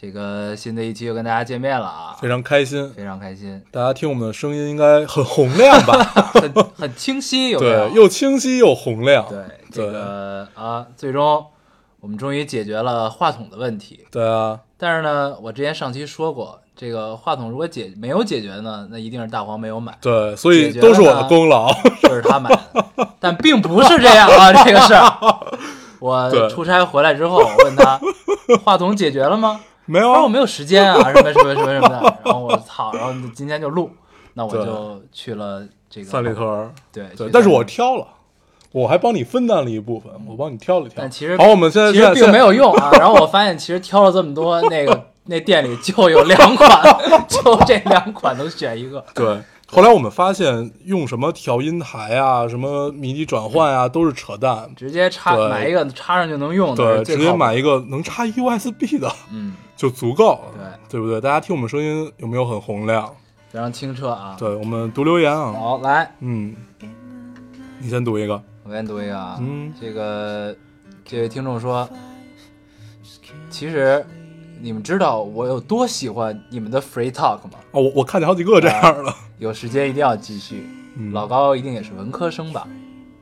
这个新的一期又跟大家见面了啊，非常开心。非常开心，大家听我们的声音应该很洪亮吧？很很清晰，有没有？对，又清晰又洪亮。对这个啊，最终我们终于解决了话筒的问题。对啊，但是呢，我之前上期说过，这个话筒如果解没有解决呢，那一定是大黄没有买，对，所以都是我的功劳。这是他买的。但并不是这样啊，这个事儿。我出差回来之后，我问他话筒解决了吗？没有我，没有时间啊，什么什么什么什么的。然后我操，然后今天就录，那我就去了这个三里屯儿。对，对，但是我挑了，我还帮你分担了一部分，我帮你挑了挑。但其实好，我们现在其实并没有用啊。然后我发现，其实挑了这么多，那个 那店里就有两款，就这两款能选一个。对。后来我们发现，用什么调音台啊，什么迷你转换啊，都是扯淡。直接插买一个插上就能用的，对，直接买一个能插 USB 的嗯，就足够了，对对不对？大家听我们声音有没有很洪亮？非常清澈啊。对我们读留言啊，好，来，嗯，你先读一个，我先读一个啊。嗯这个这位听众说，其实你们知道我有多喜欢你们的 free talk 吗？哦，我我看见好几个这样的，有时间一定要继续。嗯老高一定也是文科生吧？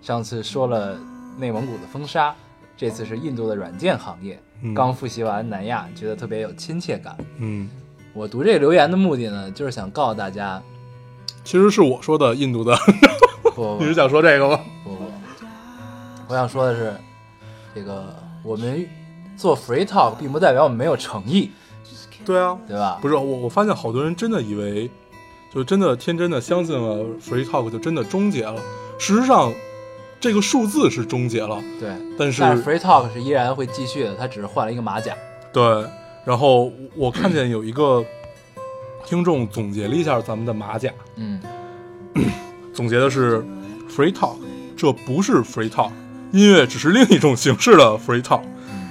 上次说了内蒙古的风沙，这次是印度的软件行业。嗯刚复习完南亚，觉得特别有亲切感。嗯，我读这个留言的目的呢，就是想告诉大家，其实是我说的印度的，你是想说这个吗？不不，我想说的是，这个我们做 free talk 并不代表我们没有诚意，对啊，对吧？不是我，我发现好多人真的以为，就真的天真的相信了 free talk 就真的终结了。事实上，这个数字是终结了，对，但是但是 free talk 是依然会继续的，它只是换了一个马甲。对，然后我看见有一个听众总结了一下咱们的马甲，嗯，总结的是 free talk，这不是 free talk，音乐只是另一种形式的 free talk。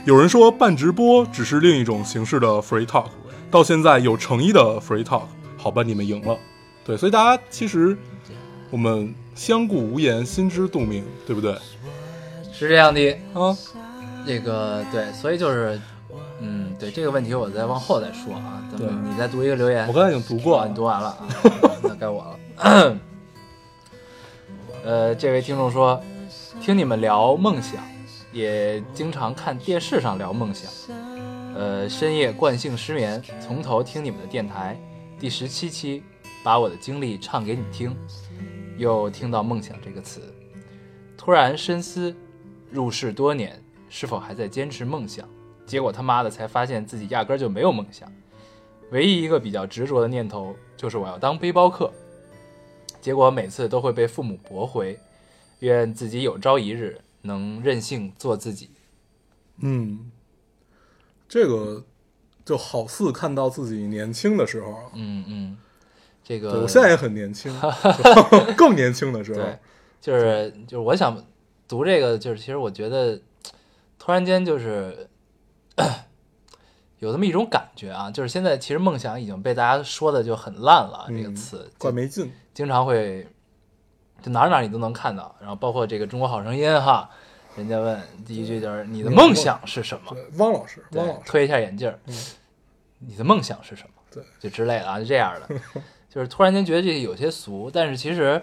有人说办直播只是另一种形式的 free talk，到现在有诚意的 free talk，好吧，你们赢了。对，所以大家其实我们相顾无言，心知肚明，对不对？是这样的。啊，这个对，所以就是，嗯，对这个问题我再往后再说啊。咱们对你再读一个留言我，刚才已经读过你，读完了啊，那该我了。呃，这位听众说，听你们聊梦想，也经常看电视上聊梦想。呃，深夜惯性失眠，从头听你们的电台，第十七期，把我的经历唱给你听，又听到梦想这个词，突然深思，入世多年，是否还在坚持梦想？结果他妈的才发现自己压根儿就没有梦想。唯一一个比较执着的念头就是我要当背包客，结果每次都会被父母驳回。愿自己有朝一日能任性做自己。嗯，这个就好似看到自己年轻的时候啊，嗯嗯，这个对我现在也很年轻，就 更年轻的时候，对，就是就是我想读这个，就是其实我觉得突然间就是有这么一种感觉啊，就是现在其实梦想已经被大家说的就很烂了，这个嗯词怪没劲。经常会就哪儿哪儿你都能看到，然后包括这个《中国好声音》哈，人家问第一句就是你的梦想是什么？对，汪老师，汪对老，师，推一下眼镜儿，你的梦想是什么？对，就之类的啊，就这样的，就是突然间觉得这个有些俗，但是其实，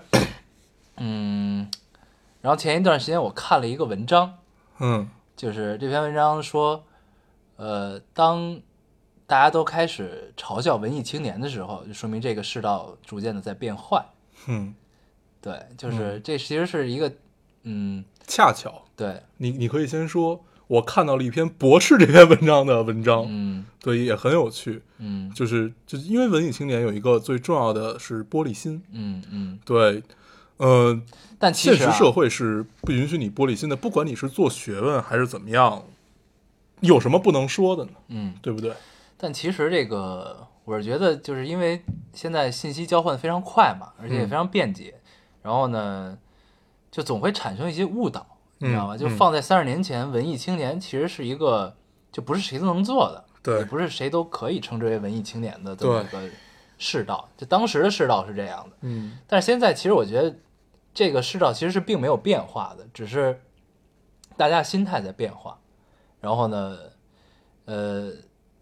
嗯，然后前一段时间我看了一个文章，嗯。就是这篇文章说，呃，当大家都开始嘲笑文艺青年的时候，就说明这个世道逐渐的在变坏。嗯，对，就是这其实是一个，嗯，恰巧对，你你可以先说，我看到了一篇博士这篇文章的文章，嗯对，也很有趣。嗯就是就因为文艺青年有一个最重要的是玻璃心，嗯嗯，对，呃，但其实、啊、现实社会是不允许你玻璃心的，不管你是做学问还是怎么样，有什么不能说的呢？嗯，对不对？但其实这个我是觉得，就是因为现在信息交换非常快嘛，而且也嗯非常便捷，然后呢，就总会产生一些误导，你知道吧？嗯就放在三十年前，文艺青年其实是一个就不是谁都能做的，对也不是谁都可以称之为文艺青年的这么一个世道。就当时的世道是这样的，嗯但是现在其实我觉得这个世道其实是并没有变化的，只是大家心态在变化。然后呢，呃，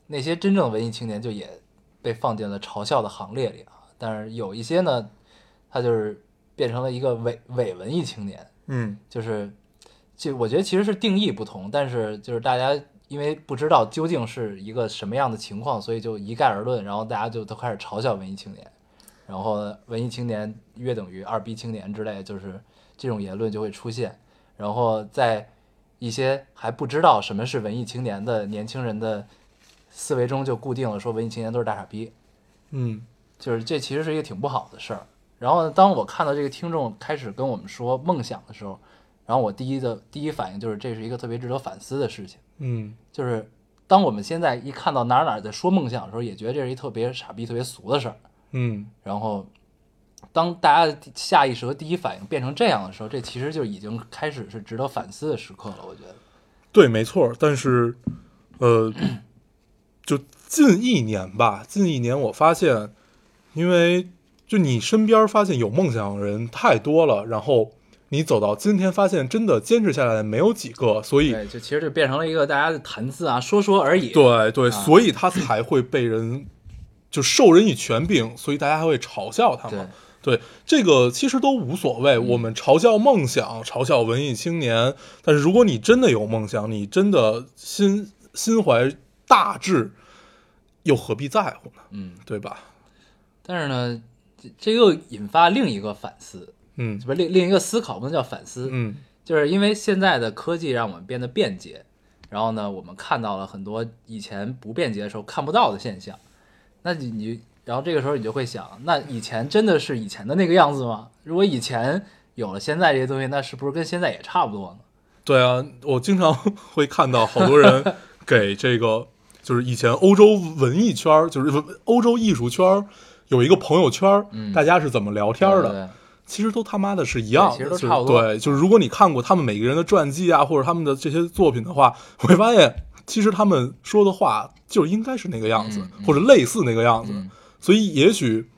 那些真正的文艺青年就也被放进了嘲笑的行列里啊。但是有一些呢，他就是变成了一个伪伪文艺青年，嗯就是就我觉得其实是定义不同，但是就是大家因为不知道究竟是一个什么样的情况，所以就一概而论，然后大家就都开始嘲笑文艺青年，然后文艺青年约等于二逼青年之类，就是这种言论就会出现，然后在一些还不知道什么是文艺青年的年轻人的思维中就固定了说文艺青年都是大傻逼，嗯。就是这其实是一个挺不好的事儿。然后，当我看到这个听众开始跟我们说梦想的时候，然后我第一的第一反应就是这是一个特别值得反思的事情。嗯就是当我们现在一看到哪儿哪儿在说梦想的时候，也觉得这是一特别傻逼、特别俗的事儿。嗯然后，当大家下意识和第一反应变成这样的时候，这其实就已经开始是值得反思的时刻了。我觉得，对，没错。但是，呃，就近一年吧，近一年我发现，因为就你身边发现有梦想的人太多了，然后你走到今天，发现真的坚持下来的没有几个，所以，就其实就变成了一个大家的谈资啊，说说而已。对对，啊所以他才会被人就授人以权柄，所以大家还会嘲笑他对嘛。对，这个其实都无所谓。我们嘲笑梦想，嘲笑文艺青年，但是如果你真的有梦想，你真的心心怀大志，又何必在乎呢？嗯，对吧？但是呢，这这又引发另一个反思，嗯不是另另一个思考，不能叫反思，嗯就是因为现在的科技让我们变得便捷，然后呢，我们看到了很多以前不便捷的时候看不到的现象。那你你，然后这个时候你就会想，那以前真的是以前的那个样子吗？如果以前有了现在这些东西，那是不是跟现在也差不多呢？对啊，我经常 会看到好多人给这个，就是以前欧洲文艺圈儿，就是欧洲艺术圈儿有一个朋友圈大家是怎么聊天的？对对对其实都他妈的是一样的，对其实都就是差不多对，就是如果你看过他们每个人的传记啊，或者他们的这些作品的话，会发现其实他们说的话就应该是那个样子，或者类似那个样子。嗯所以也许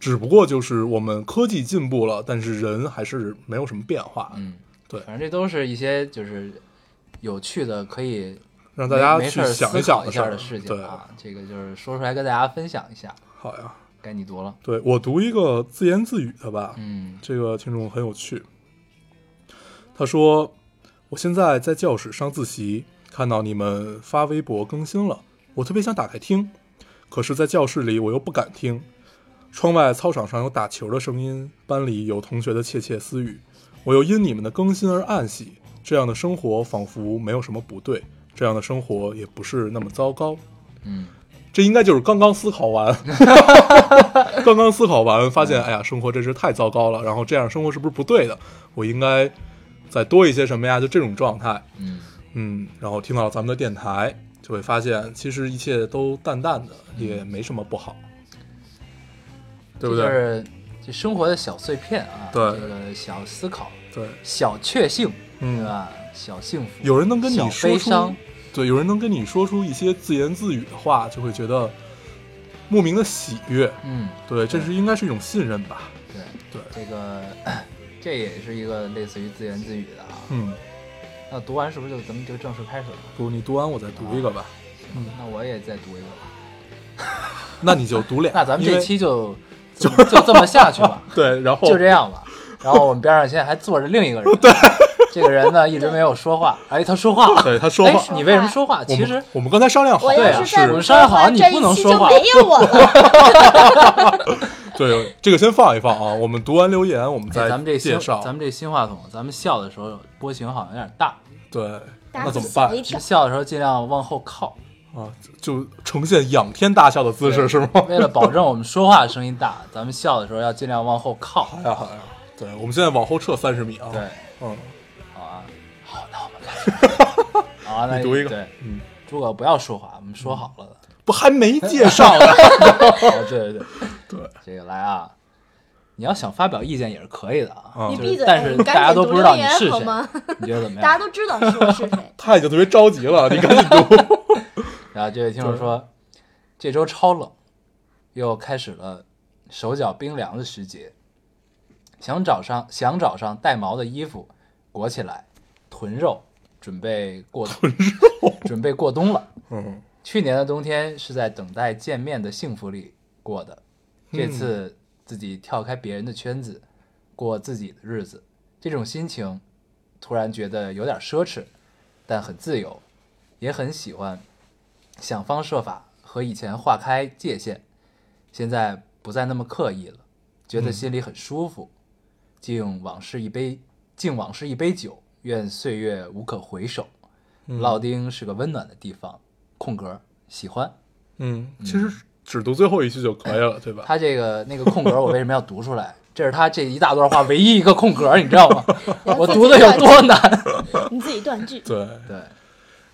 只不过就是我们科技进步了，但是人还是没有什么变化，嗯，对反正这都是一些就是有趣的，可以让大家去想一想事儿考一下的事情，啊。这个就是说出来跟大家分享一下。好呀。该你读了，对我读一个自言自语的吧，嗯这个听众很有趣。他说：“我现在在教室上自习，看到你们发微博更新了，我特别想打开听，可是，在教室里我又不敢听。窗外操场上有打球的声音，班里有同学的窃窃私语，我又因你们的更新而暗喜。这样的生活仿佛没有什么不对，这样的生活也不是那么糟糕。嗯，这应该就是刚刚思考完，刚刚思考完，发现哎呀，生活真是太糟糕了。然后这样生活是不是不对的？我应该再多一些什么呀？就这种状态，嗯嗯。然后听到咱们的电台，就会发现其实一切都淡淡的，也没什么不好，对不对？就是这生活的小碎片啊，对这个小思考、对，小确幸，嗯对吧？小幸福，有人能跟你小说出悲伤，对，有人能跟你说出一些自言自语的话，就会觉得莫名的喜悦。嗯，对，这是应该是一种信任吧？对对，这个这也是一个类似于自言自语的啊。嗯，那读完是不是就咱们就正式开始了？不，你读完我再读一个吧。嗯那我也再读一个吧。那你就读俩。那咱们这期就就就这么下去吧，对，然后就这样吧。然后我们边上现在还坐着另一个人，对，这个人呢一直没有说话。哎，他说话了。对他说哎话，，你为什么说话？其实我们刚才商量好我了呀，要是我们商量好了你不能说话没有我了。对这个先放一放啊。我们读完留言，我们哎再咱们这新介绍。咱们这新话筒，咱们笑的时候波形好像有点大，对，那怎么办笑的时候尽量往后靠，啊？就呈现仰天大笑的姿势是吗？为了保证我们说话声音大，咱们笑的时候要尽量往后靠。好呀好呀。对，我们现在往后撤三十米啊。对，，嗯好，那我们开始。好啊，那你读一个对，嗯，诸葛不要说话，我们说好了的。不还没介绍呢。哦，对对对对，这个来啊，你要想发表意见也是可以的啊，但是大你赶紧家都不知道读留言你是谁，好吗？你觉得怎么样大家样？都知道是我是谁。他已经特别着急了，你赶紧读。然后这位听众说，这周超冷，又开始了手脚冰凉的时节，想找上想找上带毛的衣服裹起来，囤肉，准备过 囤肉，准备过冬了。嗯，去年的冬天是在等待见面的幸福里过的，这次自己跳开别人的圈子，过自己的日子，这种心情突然觉得有点奢侈，但很自由，也很喜欢，想方设法和以前划开界限，现在不再那么刻意了，觉得心里很舒服。敬往事一杯，敬往事一杯酒，愿岁月无可回首。老丁是个温暖的地方，空格喜欢。嗯，其实只读最后一句就可以了，对吧？他这个那个空格，我为什么要读出来？这是他这一大段话唯一一个空格，你知道吗？我读的有多难？你自己断句。对，对，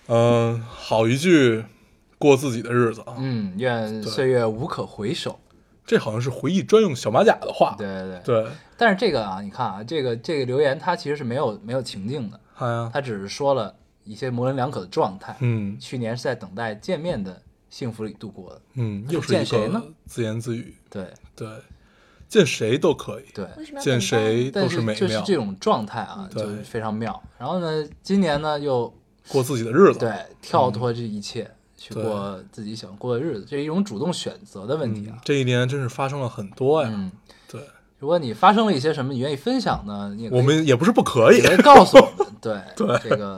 嗯，好一句，过自己的日子啊。嗯，愿岁月无可回首。这好像是回忆专用小马甲的话。对对对。对，但是这个啊，你看啊，这个这个留言它其实是没有没有情境的，哎，它只是说了一些模棱两可的状态。嗯去年是在等待见面的幸福里度过的。嗯，又是见谁呢自言自语。对对，见谁都可以，对。见谁都是美妙。就是这种状态啊，就是非常妙。然后呢，今年呢又过自己的日子。对跳脱这一切，去过自己想过的日子，这是一种主动选择的问题啊，。嗯这一年真是发生了很多呀。嗯，对，如果你发生了一些什么，你愿意分享呢？你我们也不是不可以。可以告诉我们。对 对这个，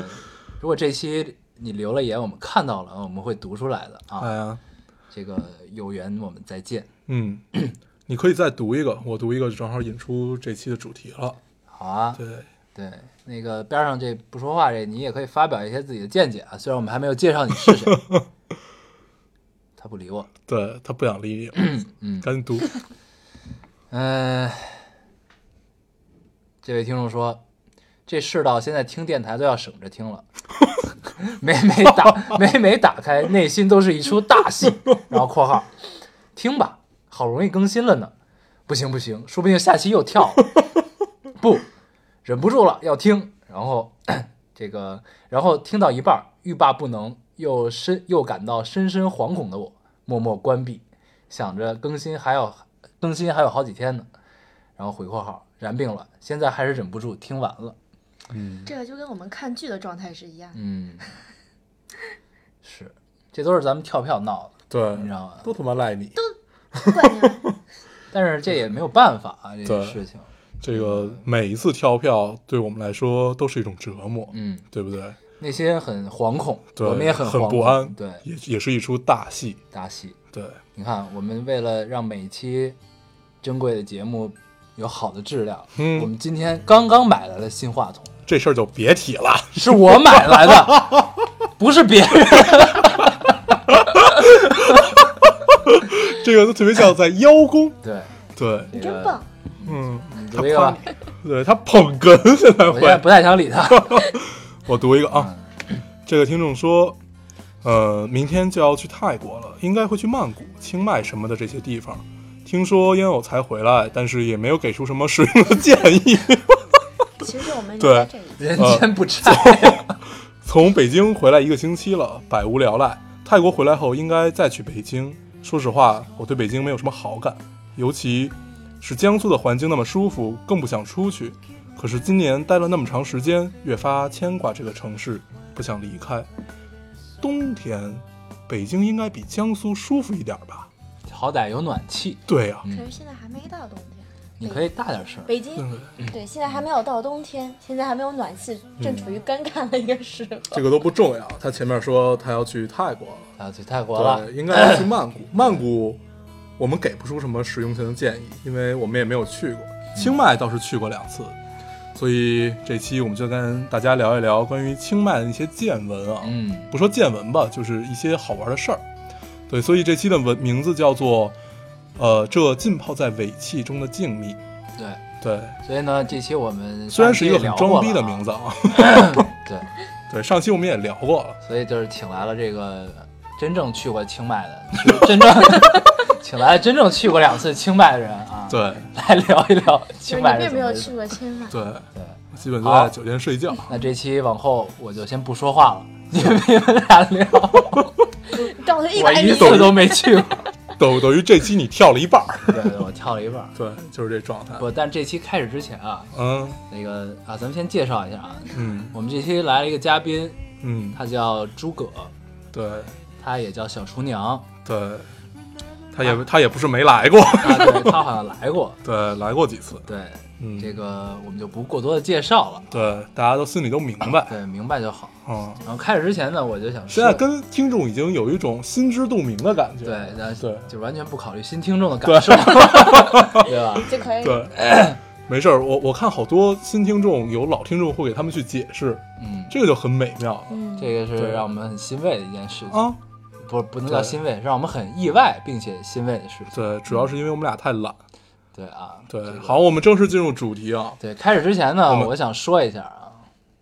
如果这期你留了言，我们看到了，我们会读出来的啊。哎呀，这个有缘我们再见。嗯，你可以再读一个，我读一个，正好引出这期的主题了。好啊，对，对，那个边上这不说话这，你也可以发表一些自己的见解啊。虽然我们还没有介绍你是谁，他不理我。对他不想理你，嗯赶紧读。嗯、这位听众说，这世道现在听电台都要省着听了，每每打每每打开，内心都是一出大戏。然后括号，听吧，好容易更新了呢，不行不行，说不定下期又跳了。不，忍不住了要听。然后这个，然后听到一半，欲罢不能，又深又感到深深惶恐的我，默默关闭，想着更新还要更新还有好几天呢。然后回括号，然并卵，现在还是忍不住听完了。嗯这个就跟我们看剧的状态是一样的。嗯，是，这都是咱们跳票闹的，对你知，道吗？都他妈赖你。怪你 但是这也没有办法啊，这个事情。这个每一次跳票对我们来说都是一种折磨，嗯，对不对？内心很惶恐，对，我们也很惶恐不安，对，也也是一出大戏。大戏。对，你看，我们为了让每一期珍贵的节目有好的质量，嗯我们今天刚刚买来了新话筒，这事儿就别提了。是我买来的，不是别人。这个特别像在邀功。对，对，这个真棒，嗯，你读一个吧，对他捧哏现在会。我现在不太想理他。我读一个啊，嗯这个听众说，呃，明天就要去泰国了，应该会去曼谷、清迈什么的这些地方。听说烟偶才回来，但是也没有给出什么实用的建议。其实我们 对。人间不拆。从北京回来一个星期了，百无聊赖。泰国回来后应该再去北京。说实话，我对北京没有什么好感，尤其是江苏的环境那么舒服，更不想出去。可是今年待了那么长时间，越发牵挂这个城市，不想离开。冬天，北京应该比江苏舒服一点吧？好歹有暖气，对呀、可是现在还没到冬天。你可以大点声。北京嗯，对，现在还没有到冬天，现在还没有暖气，正处于尴尬的一个时候。这个都不重要。他前面说他要去泰国了，要，去泰国了，对，应该要去曼谷。曼谷，我们给不出什么实用性的建议，因为我们也没有去过。清迈倒是去过两次，所以这期我们就跟大家聊一聊关于清迈的一些见闻啊。嗯，不说见闻吧，就是一些好玩的事儿。对，所以这期的文名字叫做，呃，这浸泡在尾气中的静谧。对。对，所以呢，这期我们虽然是一个很装逼的名字，字啊。对，对，上期我们也聊过了。所以就是请来了这个真正去过清迈的，去真正请来真正去过两次清迈的人啊，对 来聊一聊就是清迈你并没有去过清迈，对，对。基本都在酒店睡觉。那这期往后我就先不说话了，你们你们俩聊，告诉一我一，次都没去过。等等于这期你跳了一半儿。对对，我跳了一半儿。对，就是这状态。不，但这期开始之前啊，嗯那个啊，咱们先介绍一下啊，嗯我们这期来了一个嘉宾，嗯，他叫诸葛，对他也叫小厨娘对，他也他也不是没来过，啊，对他好像来过。对，来过几次。对，嗯，这个我们就不过多的介绍了，对，大家都心里都明白。对，明白就好。嗯，然后开始之前呢，我就想说，现在跟听众已经有一种心知肚明的感觉。对，那对就完全不考虑新听众的感受，对 吧？就可以。对，没事儿。我我看好多新听众有老听众会给他们去解释，嗯，这个就很美妙嗯，这个是让我们很欣慰的一件事情，啊。不不能叫欣慰，让我们很意外并且欣慰的事情。对，主要是因为我们俩太懒。对啊，对这，个好，我们正式进入主题啊。对，开始之前呢，我我想说一下啊，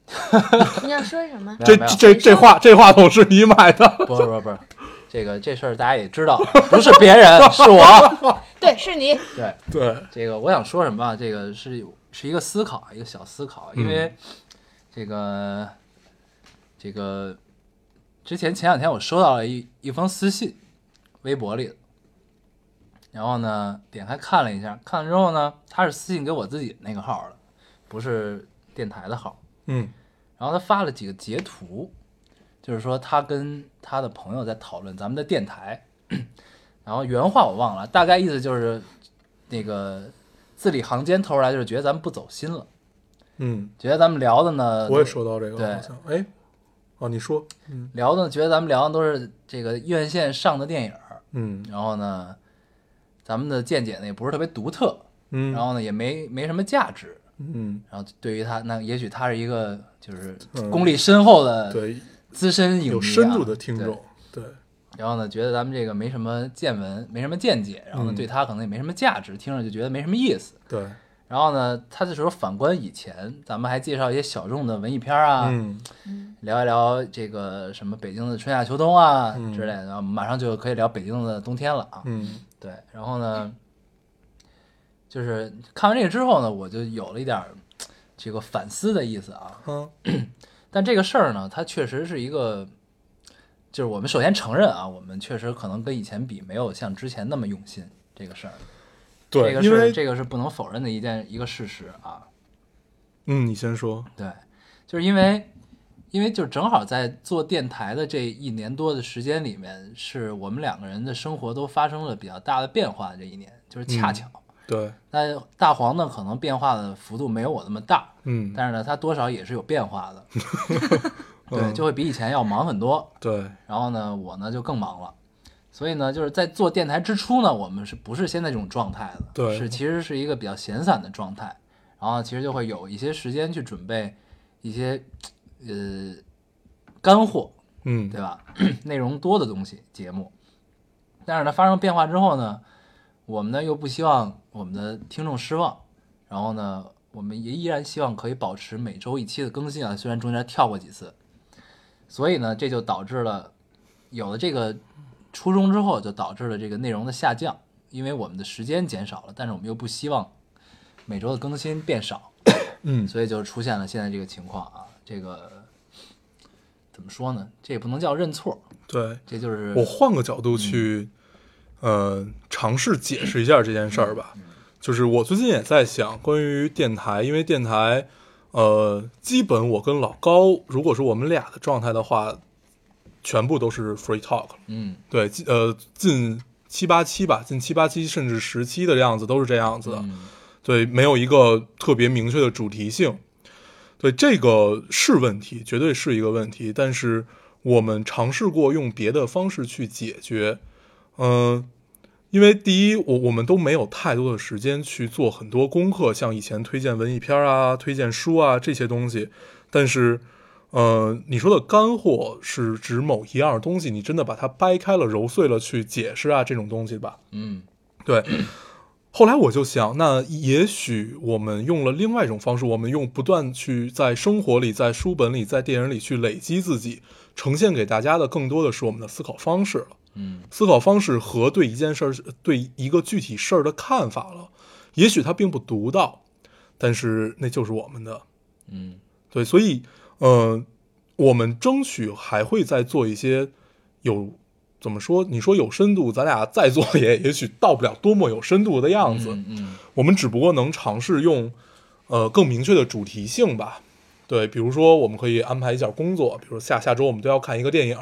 你要说什么？这这这话这话筒是你买的？不是不是不是，这个这事儿大家也知道，不是别人，是我。对，是你。对，对，这个我想说什么啊？这个是是一个思考，一个小思考，因为嗯这个这个之前前两天我收到了一一封私信，微博里的，然后呢点开看了一下，看了之后呢，他是私信给我自己那个号的，不是电台的号。嗯。然后他发了几个截图，就是说他跟他的朋友在讨论咱们的电台，然后原话我忘了，大概意思就是那个字里行间透出来，就是觉得咱们不走心了，嗯，觉得咱们聊的呢，我也收到这个，对。好像。哎，哦，你说，嗯。聊的，觉得咱们聊的都是这个院线上的电影，嗯。然后呢，咱们的见解呢也不是特别独特，嗯，然后呢也没没什么价值，嗯，然后对于他，那也许他是一个就是嗯。功力深厚的对，资深影迷、啊，有深度的听对众，对，然后呢，觉得咱们这个没什么见闻，没什么见解，然后呢，嗯。对他可能也没什么价值，听着就觉得没什么意思。对，然后呢，他这时候反观以前，咱们还介绍一些小众的文艺片啊，嗯聊一聊这个什么北京的春夏秋冬啊、嗯之类的，马上就可以聊北京的冬天了啊。嗯对，然后呢，就是看完这个之后呢，我就有了一点这个反思的意思啊。嗯 但这个事儿呢，它确实是一个，就是我们首先承认啊，我们确实可能跟以前比，没有像之前那么用心。这个事儿，对，这个是这个是不能否认的一件一个事实啊。嗯，你先说，对，就是因为，因为就正好在做电台的这一年多的时间里面，是我们两个人的生活都发生了比较大的变化这一年，就是恰嗯巧。对，那大黄呢，可能变化的幅度没有我那么大，嗯，但是呢，他多少也是有变化的。对，嗯就会比以前要忙很多。对，然后呢，我呢就更忙了。所以呢，就是在做电台之初呢，我们是不是现在这种状态的？对是其实是一个比较闲散的状态。然后其实就会有一些时间去准备一些呃干货，嗯对吧？内容多的东西节目。但是呢，发生变化之后呢，我们呢又不希望我们的听众失望，然后呢，我们也依然希望可以保持每周一期的更新啊，虽然中间跳过几次。所以呢，这就导致了有了这个初中之后，就导致了这个内容的下降，因为我们的时间减少了，但是我们又不希望每周的更新变少，嗯所以就出现了现在这个情况啊。这个怎么说呢？这也不能叫认错，对，这就是我换个角度去，呃，尝试解释一下这件事儿吧。就是我最近也在想关于电台，因为电台，呃，基本我跟老高，如果说我们俩的状态的话，全部都是 free talk。嗯对，呃，近七八期吧，近七八期甚至十期的样子都是这样子的。嗯对，没有一个特别明确的主题性。对，这个是问题，绝对是一个问题。但是我们尝试过用别的方式去解决。嗯、因为第一，我我们都没有太多的时间去做很多功课，像以前推荐文艺片啊、推荐书啊这些东西。但是，呃，你说的干货是指某一样东西，你真的把它掰开了、揉碎了去解释啊，这种东西吧？嗯对，后来我就想，那也许我们用了另外一种方式，我们用不断去在生活里、在书本里、在电影里去累积自己，呈现给大家的更多的是我们的思考方式了。嗯思考方式和对一件事儿、对一个具体事儿的看法了。也许它并不独到，但是那就是我们的。嗯对，所以，呃，我们争取还会再做一些有怎么说？你说有深度，咱俩再做也 也许到不了多么有深度的样子。嗯嗯我们只不过能尝试用，呃，更明确的主题性吧。对，比如说我们可以安排一下工作，比如下下周我们都要看一个电影，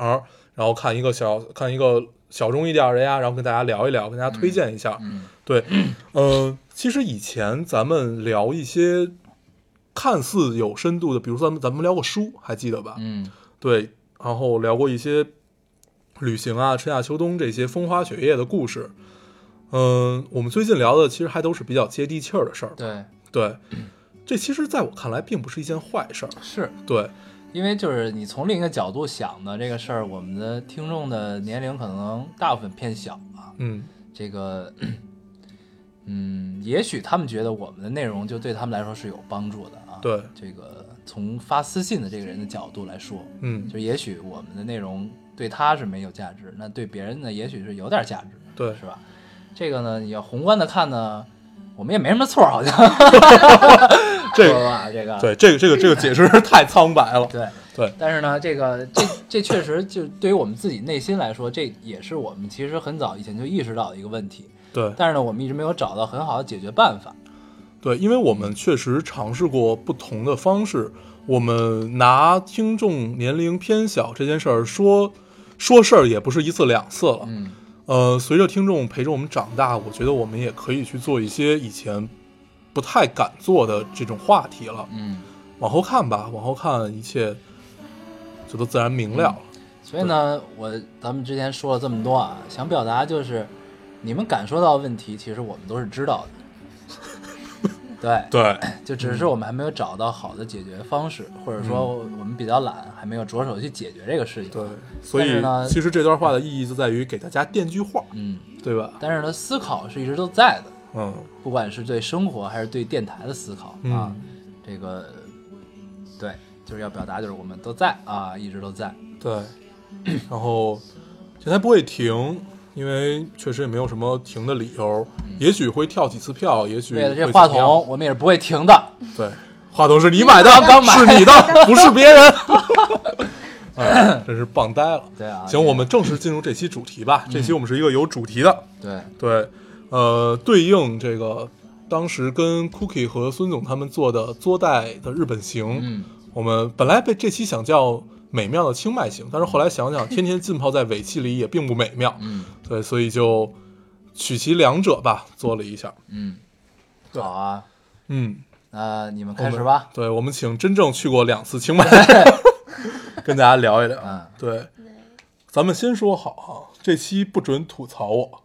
然后看一个小看一个小众一点的呀，然后跟大家聊一聊，跟大家推荐一下。嗯对，呃，其实以前咱们聊一些看似有深度的，比如说咱们咱们聊过书，还记得吧？嗯对，然后聊过一些旅行啊、春夏秋冬这些风花雪月的故事。嗯、我们最近聊的其实还都是比较接地气儿的事儿。对，对，这其实在我看来并不是一件坏事儿。是对，因为就是你从另一个角度想的这个事儿，我们的听众的年龄可能大部分偏小啊，嗯，这个，嗯，也许他们觉得我们的内容就对他们来说是有帮助的啊。对这个从发私信的这个人的角度来说，嗯，就也许我们的内容对他是没有价值，那对别人呢，也许是有点价值，对是吧？这个呢，你要宏观的看呢，我们也没什么错，好像 这个 吧，这个对这个这个这个解释太苍白了。对对但是呢，这个这这确实就对于我们自己内心来说，这也是我们其实很早以前就意识到的一个问题。对但是呢，我们一直没有找到很好的解决办法。对，因为我们确实尝试过不同的方式，我们拿听众年龄偏小这件事儿说说事儿也不是一次两次了。嗯呃，随着听众陪着我们长大，我觉得我们也可以去做一些以前不太敢做的这种话题了。嗯，往后看吧，往后看一切就都自然明了了。所以呢，我咱们之前说了这么多啊，想表达就是，你们感受到问题，其实我们都是知道的。对，对，就只是我们还没有找到好的解决方式，或者说我们比较懒，还没有着手去解决这个事情。对，所以呢其实这段话的意义就在于给大家垫句话，嗯，对吧？但是呢，思考是一直都在的。嗯，不管是对生活还是对电台的思考啊，嗯这个对，就是要表达，就是我们都在啊，一直都在。对。然后电台不会停，因为确实也没有什么停的理由，也许会跳几次票，也许为了这话筒，我们也是不会停的。对，话筒是你买的，刚刚买是你的，不是别人。哎，真是棒呆了。对啊，行，我们正式进入这期主题吧。这期我们是一个有主题的，对，对，呃，对应这个当时跟 Cookie 和孙总他们做的作带的日本行，嗯，我们本来被这期想叫美妙的清迈行，但是后来想想，天天浸泡在尾气里也并不美妙，嗯对，所以就取其两者吧，做了一下。嗯，好啊，嗯，那你们开始吧。对，我们请真正去过两次清迈，跟大家聊一聊。嗯，对，咱们先说好哈，这期不准吐槽我，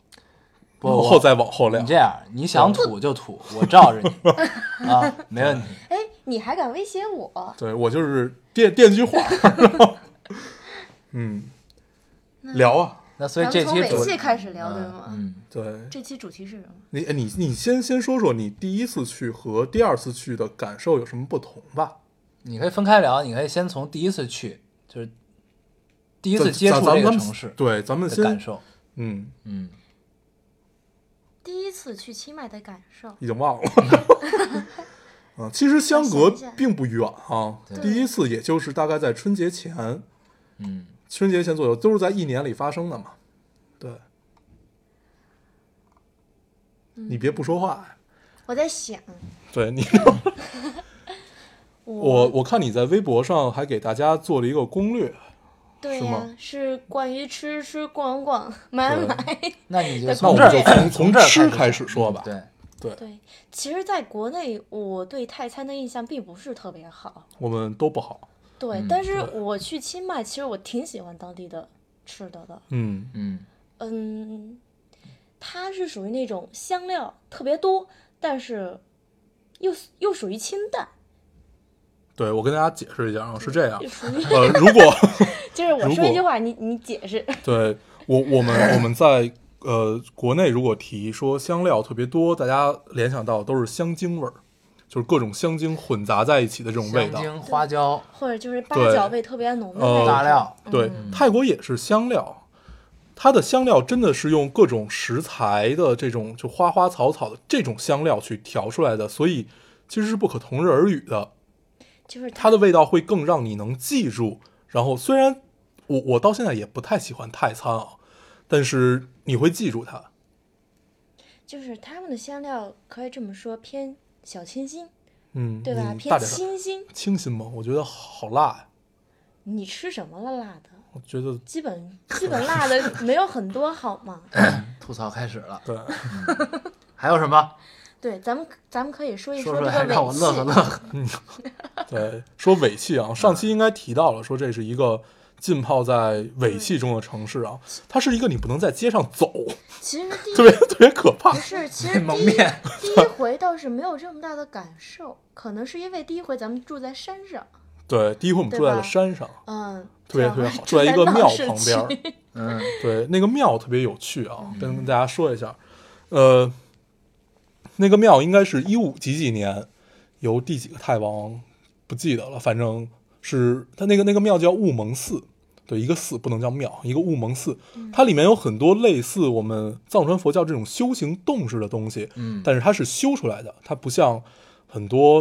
不往后再往后聊你。这样，你想吐就吐，我罩着你啊，没问题。哎，你还敢威胁我？对我就是垫垫句话。嗯，聊啊，那所以这期主尾气开始聊，对吗？嗯，对这期主题是什么？你，哎你你先先说说你第一次去和第二次去的感受有什么不同吧？你可以分开聊，你可以先从第一次去，就是第一次接触这个城市对，咱们先，的感受。嗯，嗯，第一次去清迈的感受，已经忘了。嗯，其实相隔并不远啊，第一次也就是大概在春节前，嗯，春节前左右，都是在一年里发生的嘛。对，你别不说话呀。我在想，对你，我我。我看你在微博上还给大家做了一个攻略，对呀、是吗？是关于吃吃逛逛买买。那你就那从这儿我们就从从这儿吃开开始说吧。对，对，对，其实，在国内我对泰餐的印象并不是特别好。我们都不好。对，嗯但是我去清迈，其实我挺喜欢当地的吃的的。嗯嗯嗯，它是属于那种香料特别多，但是又又属于清淡，对，我跟大家解释一下啊，是这样。属于呃，如果 就是我说一句话，你你解释。对我我们我们在呃，国内如果提说香料特别多，大家联想到都是香精味儿，就是各种香精混杂在一起的这种味道。香精、花椒、或者就是八角味特别浓的那呃种大料，对，泰国也是香料，它的香料真的是用各种食材的这种就花花草草的这种香料去调出来的，所以其实是不可同日而语的。就是它的味道会更让你能记住。然后虽然我我到现在也不太喜欢泰餐啊，但是你会记住它。就是他们的香料可以这么说偏小清新，嗯，对吧？嗯偏清新。清新吗？我觉得好辣呀，你吃什么了辣的？我觉得基本基本辣的没有很多，好吗？吐槽开始了。对，还有什么？对，咱们咱们可以说一说这个尾气让我尾乐呵乐气。呵。对，说尾气啊，上期应该提到了，说这是一个浸泡在尾气中的城市啊，它是一个你不能在街上走，其实第一 特别特别可怕。不。是，其实第一蒙面。第一回倒是没有这么大的感受，可能是因为第一回咱们住在山上，对，第一回我们住在了山上，嗯，特别特别好，住在一个 庙旁边嗯，对，那个庙特别有趣啊，跟大家说一下，呃，那个庙应该是一五几几年，由第几个太王不记得了，反正是它那个那个庙叫雾蒙寺，对，一个寺不能叫庙，一个雾蒙寺，它里面有很多类似我们藏传佛教这种修行洞式的东西，嗯。但是它是修出来的，它不像很多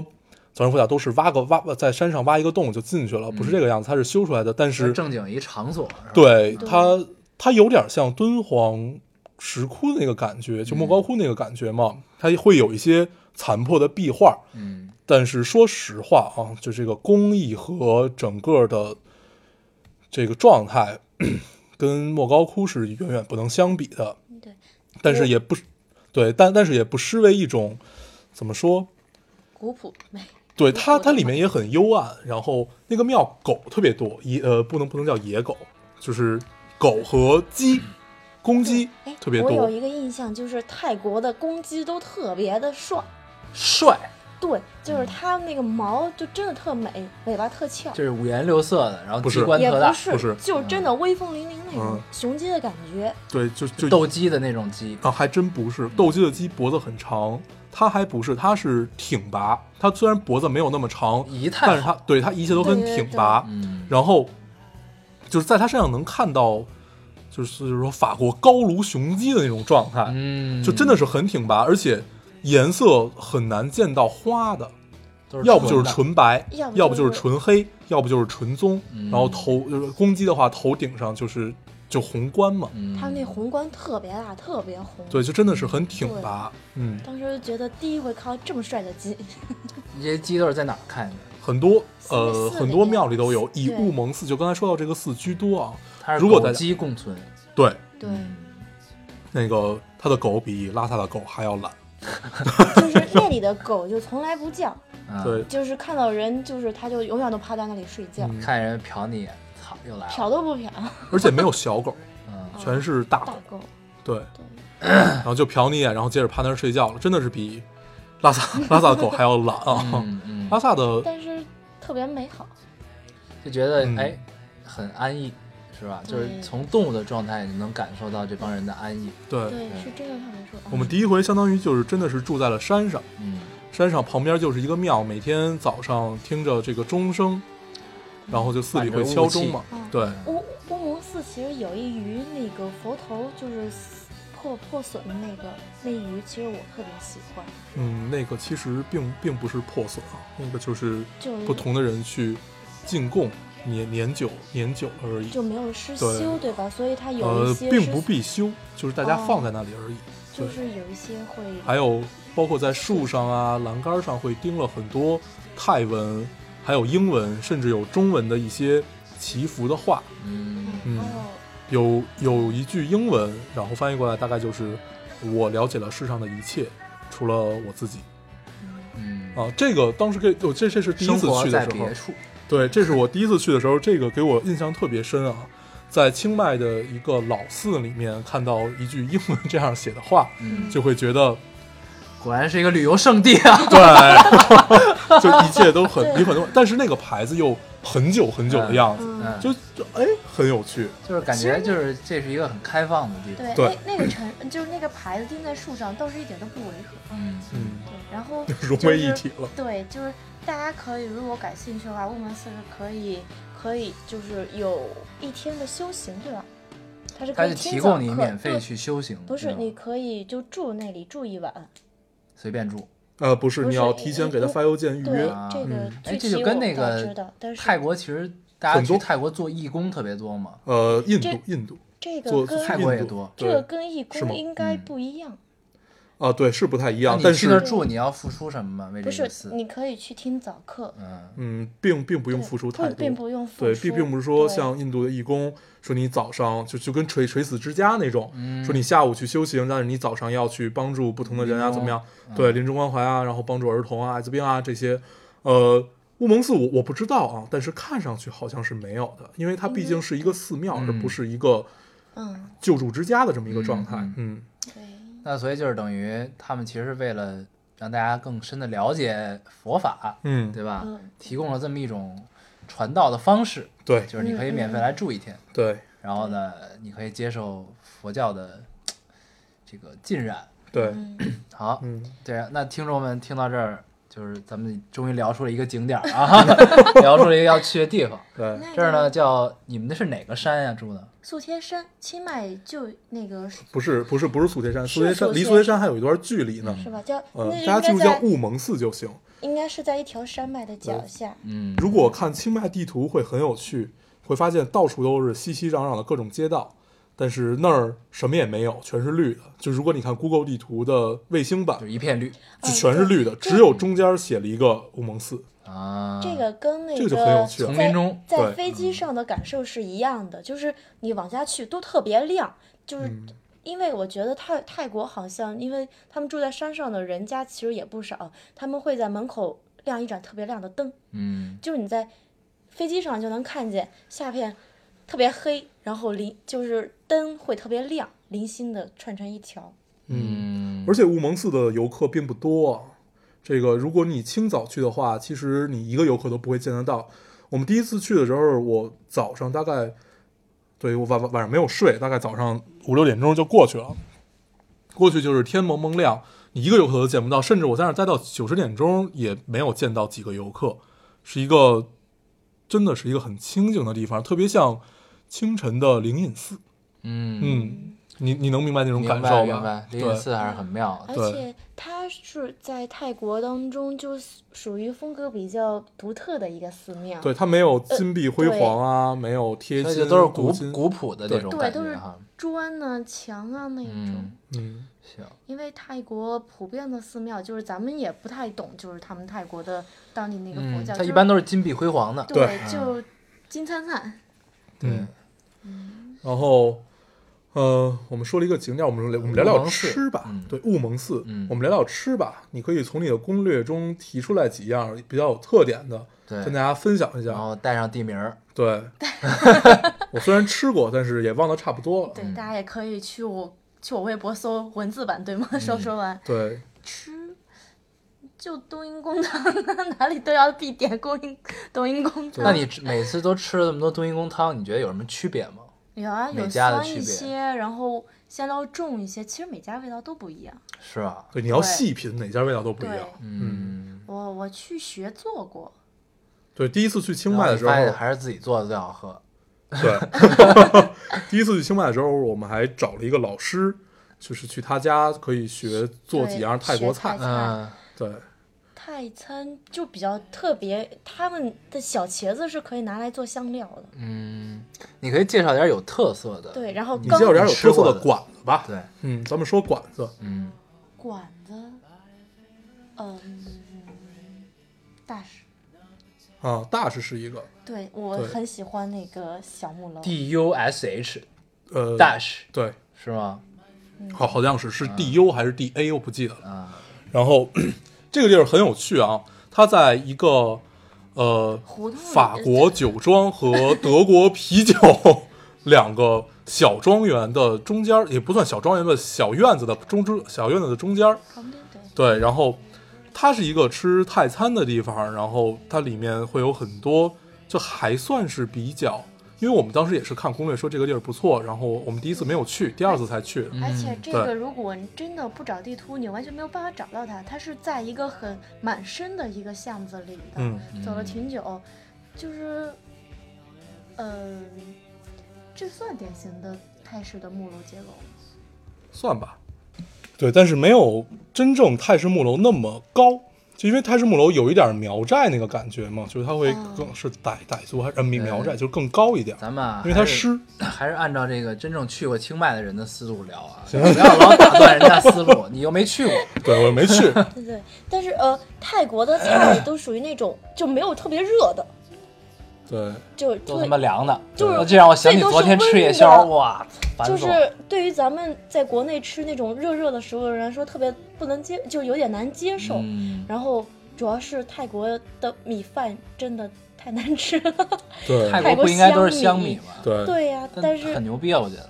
藏传佛教都是挖个挖在山上挖一个洞就进去了，不是这个样子，它是修出来的，但是正经一场所。对对它，它有点像敦煌石窟的那个感觉，就莫高窟那个感觉嘛。它会有一些残破的壁画，嗯，但是说实话啊，就这个工艺和整个的这个状态，跟莫高窟是远远不能相比的。对，但是也不对，但但是也不失为一种怎么说？古朴美。对它，它里面也很幽暗，然后那个庙狗特别多，野呃不能不能叫野狗，就是狗和鸡、公鸡哎，特别多。我有一个印象，就是泰国的公鸡都特别的帅，帅，对，就是它那个毛就真的特美，尾巴特翘，就是五颜六色的，然后不是机关特大，也不是，不是就是真的威风凛凛那种嗯雄鸡的感觉。对，就就斗鸡的那种鸡。啊，还真不是斗鸡的鸡脖子很长，它还不是，它是挺拔。它虽然脖子没有那么长，仪态但是它对它一切都很对对挺拔。嗯，然后就是在它身上能看到，就是说法国高卢雄鸡的那种状态。嗯，就真的是很挺拔，而且颜色很难见到花的，要不就是，纯白，要不要不就是纯黑，要不就是纯棕。嗯然后头就是公鸡的话，头顶上就是就红冠嘛，嗯，它那红冠特别大，特别红。对，就真的是很挺拔。嗯，当时就觉得第一回看到这么帅的鸡，你这些鸡都是在哪儿看的？很多呃很多庙里都有，以对雾蒙寺就刚才说到这个寺居多啊。它是狗如果鸡共存，对，对，那个他的狗比拉萨的狗还要懒。就是那里的狗就从来不叫，嗯对，就是看到人就是它就永远都趴在那里睡觉，嗯看人瞟你一眼，操，又来了，瞟都不瞟。而且没有小狗，嗯，全是大大狗。狗，对，对，然后就瞟你一眼，然后接着趴那儿睡觉了，真的是比拉萨拉萨的狗还要懒啊。嗯嗯拉，萨的但是特别美好。就觉得嗯哎，很安逸，是吧？就是从动物的状态，你能感受到这帮人的安逸。对，对，是真的特别说。我们第一回相当于就是真的是住在了山上，嗯，山上旁边就是一个庙，每天早上听着这个钟声，然后就寺里会敲钟嘛嗯。对，乌乌蒙寺其实有一鱼，那个佛头就是破破损的那个那鱼，其实我特别喜欢，嗯，那个其实并并不是破损啊，那个就是就是不同的人去进贡，年年久年久而已。就没有失修，对吧？所以它有呃一，些并不必修，就是大家哦放在那里而已。对就是有一些会还有包括在树上啊、栏杆上会钉了很多泰文，还有英文，甚至有中文的一些祈福的话。嗯嗯哦，有有一句英文，然后翻译过来大概就是“我了解了世上的一切，除了我自己嗯”啊。这个当时给我这这是第一次去的时候对，这是我第一次去的时候，这个给我印象特别深啊。在清迈的一个老寺里面看到一句英文这样写的话，嗯，就会觉得果然是一个旅游胜地啊。对，就一切都很对有很多，但是那个牌子又很久很久的样子，嗯嗯，就就哎很有趣。就是感觉就是这是一个很开放的地方。对，对那那个城就是那个牌子钉在树上，倒是一点都不违和。嗯嗯，对，然后 融为一体了。对，就是大家可以如果感兴趣的话，雾门寺是可以可以就是有一天的修行，对吧？它是可以它是提供你免费去修行，不是，你可以就住那里住一晚。随便住。呃，不是，你要提前给他发邮件预约。啊，这个嗯哎，这具体我就跟那个知道，但是泰国其实大家很多去泰国做义工特别多嘛，呃，印度，印度这做个跟泰国也多这个跟义工应该嗯不一样。啊，对，是不太一样，但是去那住，你要付出什么吗？为不是？你可以去听早课，嗯，嗯，并并不用付出太多，并不用付对，并并不是说像印度的义工说你早上就就跟垂垂死之家那种，嗯说你下午去修行，但是你早上要去帮助不同的人啊，怎么样？嗯对，临终关怀啊，然后帮助儿童啊、艾滋病啊这些。呃，乌蒙寺我我不知道啊，但是看上去好像是没有的，因为它毕竟是一个寺庙，嗯而不是一个嗯，救助之家的这么一个状态。嗯那所以就是等于他们其实是为了让大家更深的了解佛法，嗯，对吧？嗯提供了这么一种传道的方式，对就是你可以免费来住一天，对然后呢，你可以接受佛教的这个浸染。对，嗯好，嗯，对，那听众们听到这儿，就是咱们终于聊出了一个景点儿啊，聊出了一个要去的地方。对，这儿呢叫你们那是哪个山呀？住的？素贴山，清迈就那个不是不是不是素贴山，是素贴山离素贴山还有一段距离呢。是吧？叫呃，大家记住叫雾蒙寺就行。应该是在一条山脉的脚下。嗯，如果看清迈地图会很有趣，会发现到处都是熙熙攘攘的各种街道，但是那儿什么也没有，全是绿的。就如果你看 Google 地图的卫星版就，一片绿就全是绿的，只有中间写了一个雾蒙寺。啊。这个跟那个在在飞机上的感受是一样的，就是你往下去都特别亮，就是嗯。因为我觉得泰泰国好像，因为他们住在山上的人家其实也不少，他们会在门口亮一盏特别亮的灯，嗯，就是你在飞机上就能看见下片特别黑，然后零就是灯会特别亮，零星的串成一条。嗯，而且乌蒙寺的游客并不多啊。这个如果你清早去的话，其实你一个游客都不会见得到。我们第一次去的时候，我早上大概，对我晚晚晚上没有睡，大概早上五六点钟就过去了。过去就是天蒙蒙亮，你一个游客都见不到，甚至我在那儿待到九十点钟也没有见到几个游客，是一个真的是一个很清静的地方，特别像清晨的灵隐寺。嗯嗯，你你能明白那种感受吗明白灵隐寺还是很妙的。而且它是在泰国当中就属于风格比较独特的一个寺庙。对，它没有金碧辉煌啊，没有贴金，都是古古朴的那种对，都是感觉哈。砖啊、墙啊那种。嗯，嗯，行，因为泰国普遍的寺庙，就是咱们也不太懂，就是他们泰国的当地那个佛嗯，教，它一般都是金碧辉煌的。对，嗯就金灿灿。对嗯对，然后，呃，我们说了一个景点，我们聊我们聊聊吃吧。嗯对，雾蒙寺，嗯我们聊聊吃吧。你可以从你的攻略中提出来几样比较有特点的，对跟大家分享一下。然后带上地名儿。对，我虽然吃过，但是也忘得差不多了。对，大家也可以去我去我微博搜文字版，对吗？说说完对，吃。就冬阴功汤，哪里都要必点 冬阴冬阴功汤。那你每次都吃了这么多冬阴功汤，你觉得有什么区别吗？有啊，有酸一些，然后香料重一些，其实每家味道都不一样。是啊？对，你要细品，哪家味道都不一样。嗯，我我去学做过，对，第一次去清迈的时候，还是自己做的最好喝。对 第一次去清迈的时候，我们还找了一个老师，就是去他家可以学做几样泰国。菜嗯，对，泰餐就比较特别，他们的小茄子是可以拿来做香料的。嗯，你可以介绍点有特色的。对，然后你介绍点有特色的的馆子吧。对，嗯，咱们说馆子，嗯，馆子，嗯，大使，啊，大是是一个，对我很喜欢那个小木楼。D U S H 呃，dash 对，是吗？好，好像是是 D U 还是 D A，我不记得了。啊，然后这个地儿很有趣啊，它在一个呃法国酒庄和德国啤酒两个小庄园的中间儿，也不算小庄园吧，小院子的中之小院子的中间对，对，然后它是一个吃泰餐的地方，然后它里面会有很多就还算是比较，因为我们当时也是看攻略说这个地儿不错，然后我们第一次没有去，第二次才去。而且这个，如果你真的不找地图，你完全没有办法找到它。它是在一个很满深的一个巷子里的，嗯走了挺久，就是，呃，这算典型的泰式的木楼结构吗？算吧，对，但是没有真正泰式木楼那么高，就因为泰式木楼有一点苗寨那个感觉嘛，就是它会哦。更是傣傣族还是呃苗苗寨，就是更高一点，咱们啊，因为它湿。还是按照这个真正去过清迈的人的思路聊啊，不要老打断人家思路，你又没去过。对我没去，对 对，但是呃，泰国的菜都属于那种就没有特别热的，对，就都他对妈凉的，就是这让我想起这都是昨天吃夜宵，的哇，就是对于咱们在国内吃那种热热的食物的人来说，特别不能接，就有点难接受。嗯，然后主要是泰国的米饭真的太难吃了。对，泰 泰国国不应该都是香米吗？对，对呀、但是很牛逼啊，我觉得。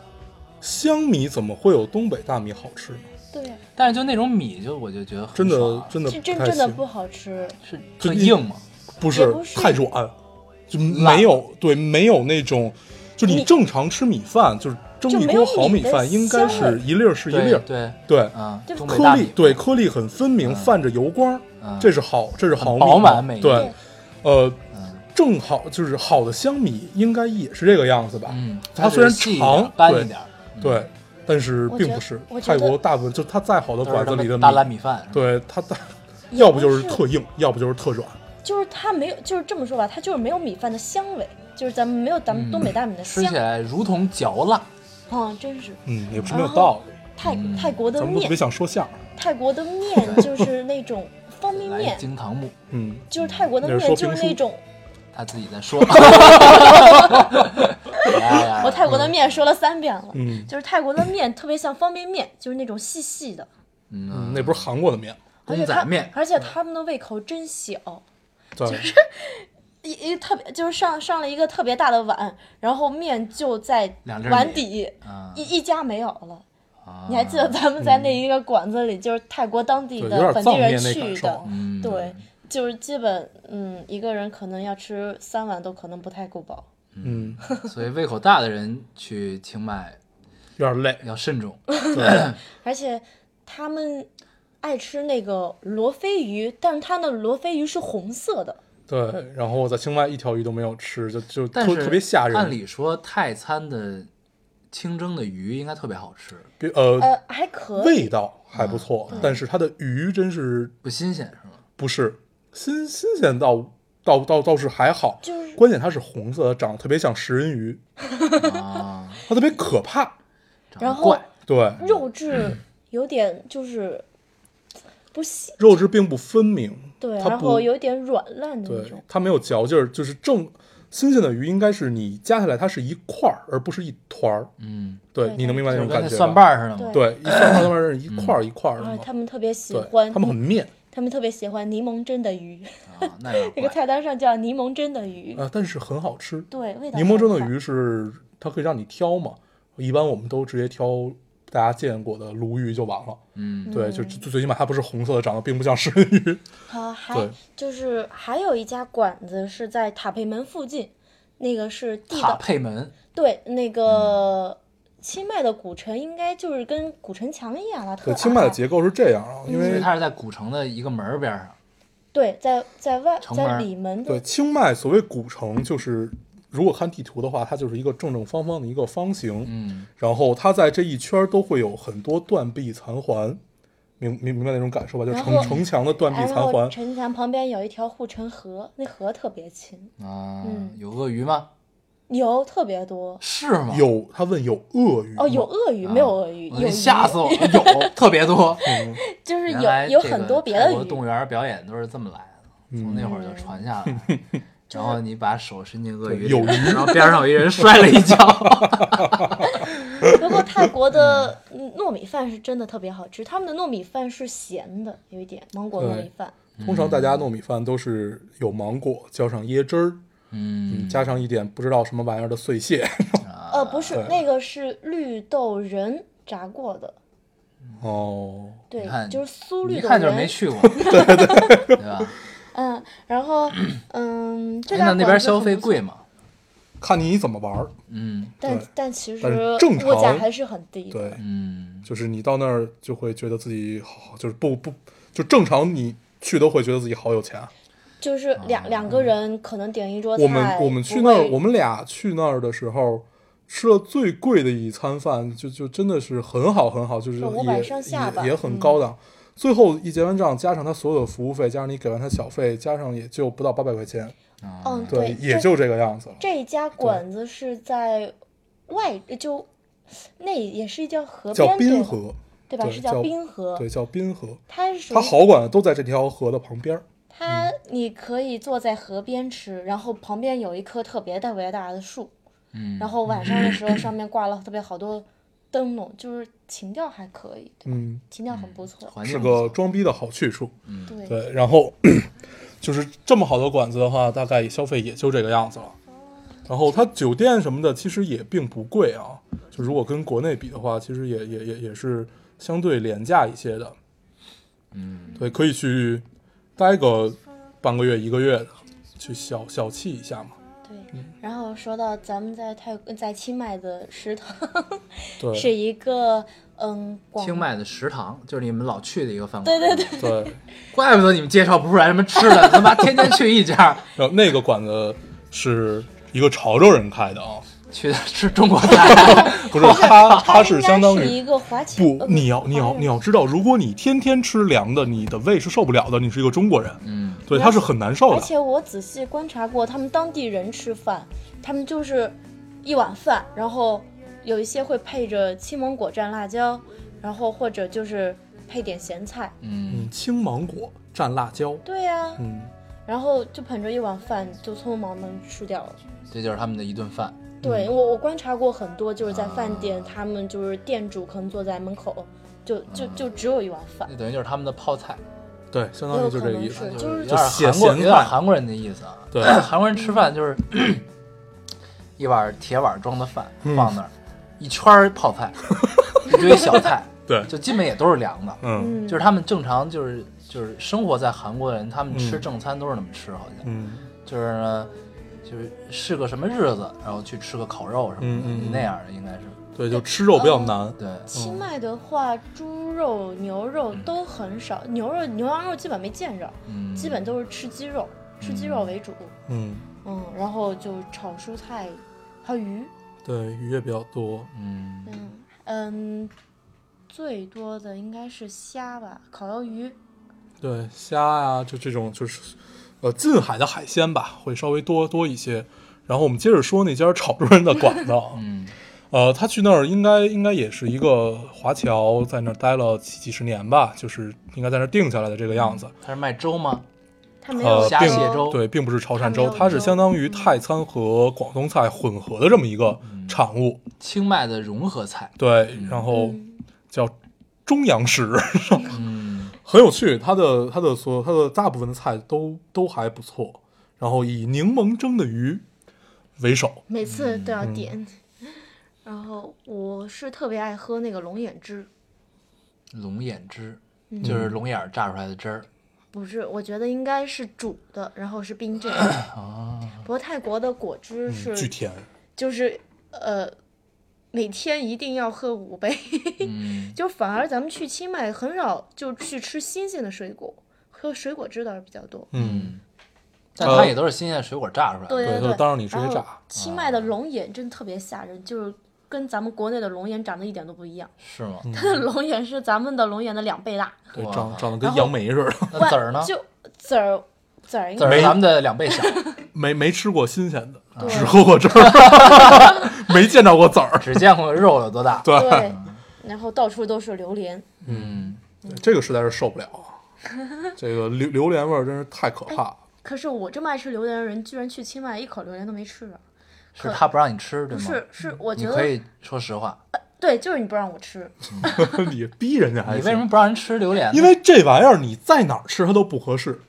香米怎么会有东北大米好吃呢？对、但是就那种米，就我就觉得很真的真的这真真的不好吃。是很硬吗。不是不是太软，就没有对没有那种，就你你正常吃米饭，就是蒸一锅好米饭，应该是一粒儿是一粒儿，对对，对，嗯，就东北大米。颗粒对颗粒很分明，嗯。泛着油光，嗯。这是好，这是好米，饱满美对，呃，嗯。正好就是好的香米应该也是这个样子吧？嗯，它虽然长对一点对，但是并不是泰国大部分就它再好的馆子里的大烂米饭，对它大，要不就是是特硬，要不就是特软。就是它没有，就是这么说吧，它就是没有米饭的香味，就是咱们没有咱们东北大米的香。吃起。来如同嚼蜡。啊，真是。嗯，也不是没有道理。泰嗯泰国的面咱们特别，想说相声。泰国的面就是那种方便面，金堂木，嗯，就是泰国的面就是那种。他自己在说。我泰国的面说了三遍了，嗯。就是泰国的面特别像方便面，就是那种细细的，嗯，嗯，那不是韩国的面。而且他公仔面。而且他们的胃口真小，对，一一特别就是上上了一个特别大的碗，然后面就在碗底，啊一一家没有了。啊你还记得咱们在那一个馆子里，就是泰国当地的本地人去的，。嗯，对，就是基本嗯一个人可能要吃三碗都可能不太够饱。嗯，所以胃口大的人去清迈有点累。要慎重。对，而且他们爱吃那个罗非鱼，但是它的罗非鱼是红色的。对，然后我在清迈一条鱼都没有吃，就就但是特特别吓人按。理说泰餐的清蒸的鱼应该特别好吃，别呃，呃，还可以。味道还不错，但是它的鱼真是不新鲜是吗？不是新新鲜倒倒倒倒是还好，就是关键它是红色的，长得特别像食人鱼，啊，它特别可怕。然后怪，对，肉质有点就是不细，肉质并不分明，对，然后有点软烂的那种。，它没有嚼劲儿，就是正新鲜的鱼应该是你夹下来它是一块儿，而不是一团儿。嗯，对对你能明白那种感觉吧？蒜瓣儿似的。对，一蒜瓣蒜瓣是一块儿一块儿的。他们特别喜，欢，他们很面 他们特别喜欢柠檬蒸的鱼，啊，那那个。菜单上叫柠檬蒸的鱼，啊，但是很好吃。对，味道柠檬蒸的鱼是它可以让你挑嘛，一般我们都直接挑大家见过的鲈鱼就完了。嗯，对，就最最起码它不是红色的，长得并不像食人鱼。啊，还对就是还有一家馆子是在塔佩门附近，那个是地塔道，佩门对，那个清迈的古城应该就是跟古城墙一样了，特对，清迈的结构是这样啊，因因为为它是在古城的一个门边上。对，在在外在里门的，对清迈所谓古城，就是如果看地图的话，它就是一个正正方方的一个方形，嗯，然后它在这一圈都会有很多断壁残垣，明明明白那种感受吧？就城城墙的断壁残垣。城墙旁边有一条护城河，那河特别清，啊嗯，有鳄鱼吗？有特别多。是吗？有，他问有鳄鱼哦，有鳄鱼，没有鳄鱼，我有鱼吓死我了，有 特别多。就是有有很多别的鱼，动物园表演都是这么来的，从那会儿就传下来。然后你把手伸进鳄鱼里，有鱼然后边上有一人摔了一跤。不过泰国的嗯糯米饭是真的特别好吃，他们的糯米饭是咸的，有一点芒果糯米饭。通常大家糯米饭都是有芒果，浇上椰汁儿，嗯，加上一点不知道什么玩意儿的碎屑。呃，不是，那个是绿豆仁炸过的，哦，对，就是酥绿豆一看就是没仁。去过，对对对吧？嗯，然后 嗯，这哎家馆那那边消费贵吗？看你怎么玩儿。嗯但但其实物价常还是很低的。对，嗯，就是你到那儿就会觉得自己好，就是不不就正常你去都会觉得自己好有钱。就是两两个人可能点一桌菜，我们我们去那儿，我们俩去那儿的时候，吃了最贵的一餐饭，就就真的是很好很好，就是就也500上下吧也也很嗯高档。最后一结完账，加上他所有的服务费，加上你给完他小费，加上也就不到八百块钱，嗯对，也就这个样子了。这家馆子是在外就那也是一条河边对吧滨河，对吧？是叫叫滨河，对，叫滨河。它是属于它好馆都在这条河的旁边儿。它你可以坐在河边吃，然后旁边有一棵特别特别大的树，嗯，然后晚上的时候上面挂了特别好多灯笼，就是情调还可以，对吧？嗯，情调很不错，是个装逼的好去处。对。对，然后就是这么好的馆子的话，大概消费也就这个样子了。然后它酒店什么的其实也并不贵啊，就如果跟国内比的话，其实也也也也是相对廉价一些的。嗯，对，可以去待个半个月一个月的，去小小憩一下嘛。对，然后说到咱们在泰在清迈的食堂，对是一个嗯，广清迈的食堂就是你们老去的一个饭馆。对对对，对，怪不得你们介绍不出来什么吃的，他妈天天去一家，然后那个馆子是一个潮州人开的啊，去的吃中国菜。不是 他，他是相当于是一个华侨，不，呃你要你要你要知道，如果你天天吃凉的，你的胃是受不了的。你是一个中国人，嗯，对，他是很难受的。而且我仔细观察过，他们当地人吃饭，他们就是一碗饭，然后有一些会配着青芒果蘸辣椒，然后或者就是配点咸菜。嗯，嗯，青芒果蘸辣椒，对呀、嗯，然后就捧着一碗饭就匆匆忙的吃掉了。这就是他们的一顿饭。对我，我观察过很多，就是在饭店，啊他们就是店主可能坐在门口，就就就只有一碗饭，那等于就是他们的泡菜，对，相当于就这个意思就是有点写韩国，有点韩国人的意思啊。对。韩国人吃饭就是 一碗铁碗装的饭嗯放那儿，一圈泡菜，一堆小菜，对，就基本也都是凉的。嗯。嗯，就是他们正常就是就是生活在韩国的人，他们吃嗯。正餐都是那么吃，好像嗯。就是呢，就是是个什么日子，然后去吃个烤肉什么的，嗯嗯嗯那样的应该是。对，就吃肉比较难。对，清迈的话，猪肉、牛肉嗯都很少，牛肉、牛羊肉基本没见着，嗯，基本都是吃鸡肉，吃鸡肉为主。嗯，嗯，然后就炒蔬菜，还有鱼。对，鱼也比较多。嗯嗯嗯，最多的应该是虾吧，烤鱿鱼。对，虾呀、就这种就是呃近海的海鲜吧，会稍微多多一些。然后我们接着说那家潮州人的馆子啊，嗯呃，他去那儿应该应该也是一个华侨，在那儿待了几几十年吧，就是应该在那儿定下来的这个样子。他是卖粥吗？他没有呃，虾并蟹粥对，并不是潮汕粥，它是相当于嗯泰餐和广东菜混合的这么一个产物。清迈的融合菜。对，然后嗯叫中洋食，嗯很有趣。它的它的所有它的大部分的菜都都还不错，然后以柠檬蒸的鱼为首。每次都要嗯点。然后我是特别爱喝那个龙眼汁，龙眼汁嗯就是龙眼儿榨出来的汁儿。不是，我觉得应该是煮的，然后是冰镇 的。啊，不过泰国的果汁嗯，是、巨甜。就是呃，每天一定要喝五杯，嗯就反而咱们去清迈很少就去吃新鲜的水果，喝水果汁倒是比较多。嗯，嗯，但它也都是新鲜水果榨出来的。对，对对它当然你直接榨。清迈的龙眼真特别吓人，就是跟咱们国内的龙眼长得一点都不一样，是吗？它的龙眼是咱们的龙眼的两倍大。对，长长得跟杨梅似的。那籽儿呢？就籽儿，籽儿应籽儿该是咱们的两倍小。没没吃过新鲜的，对只喝过汁儿，没见着过籽儿。只见过肉有多大。对，对，然后到处都是榴莲。嗯，这个实在是受不了啊。这个榴榴莲味儿真是太可怕了。可是我这么爱吃榴莲的人，居然去清迈一口榴莲都没吃着。是他不让你吃，对吗？是，是我觉得你可以说实话，对，就是你不让我吃。你逼人家还你为什么不让人吃榴莲呢？因为这玩意儿你在哪儿吃它都不合适，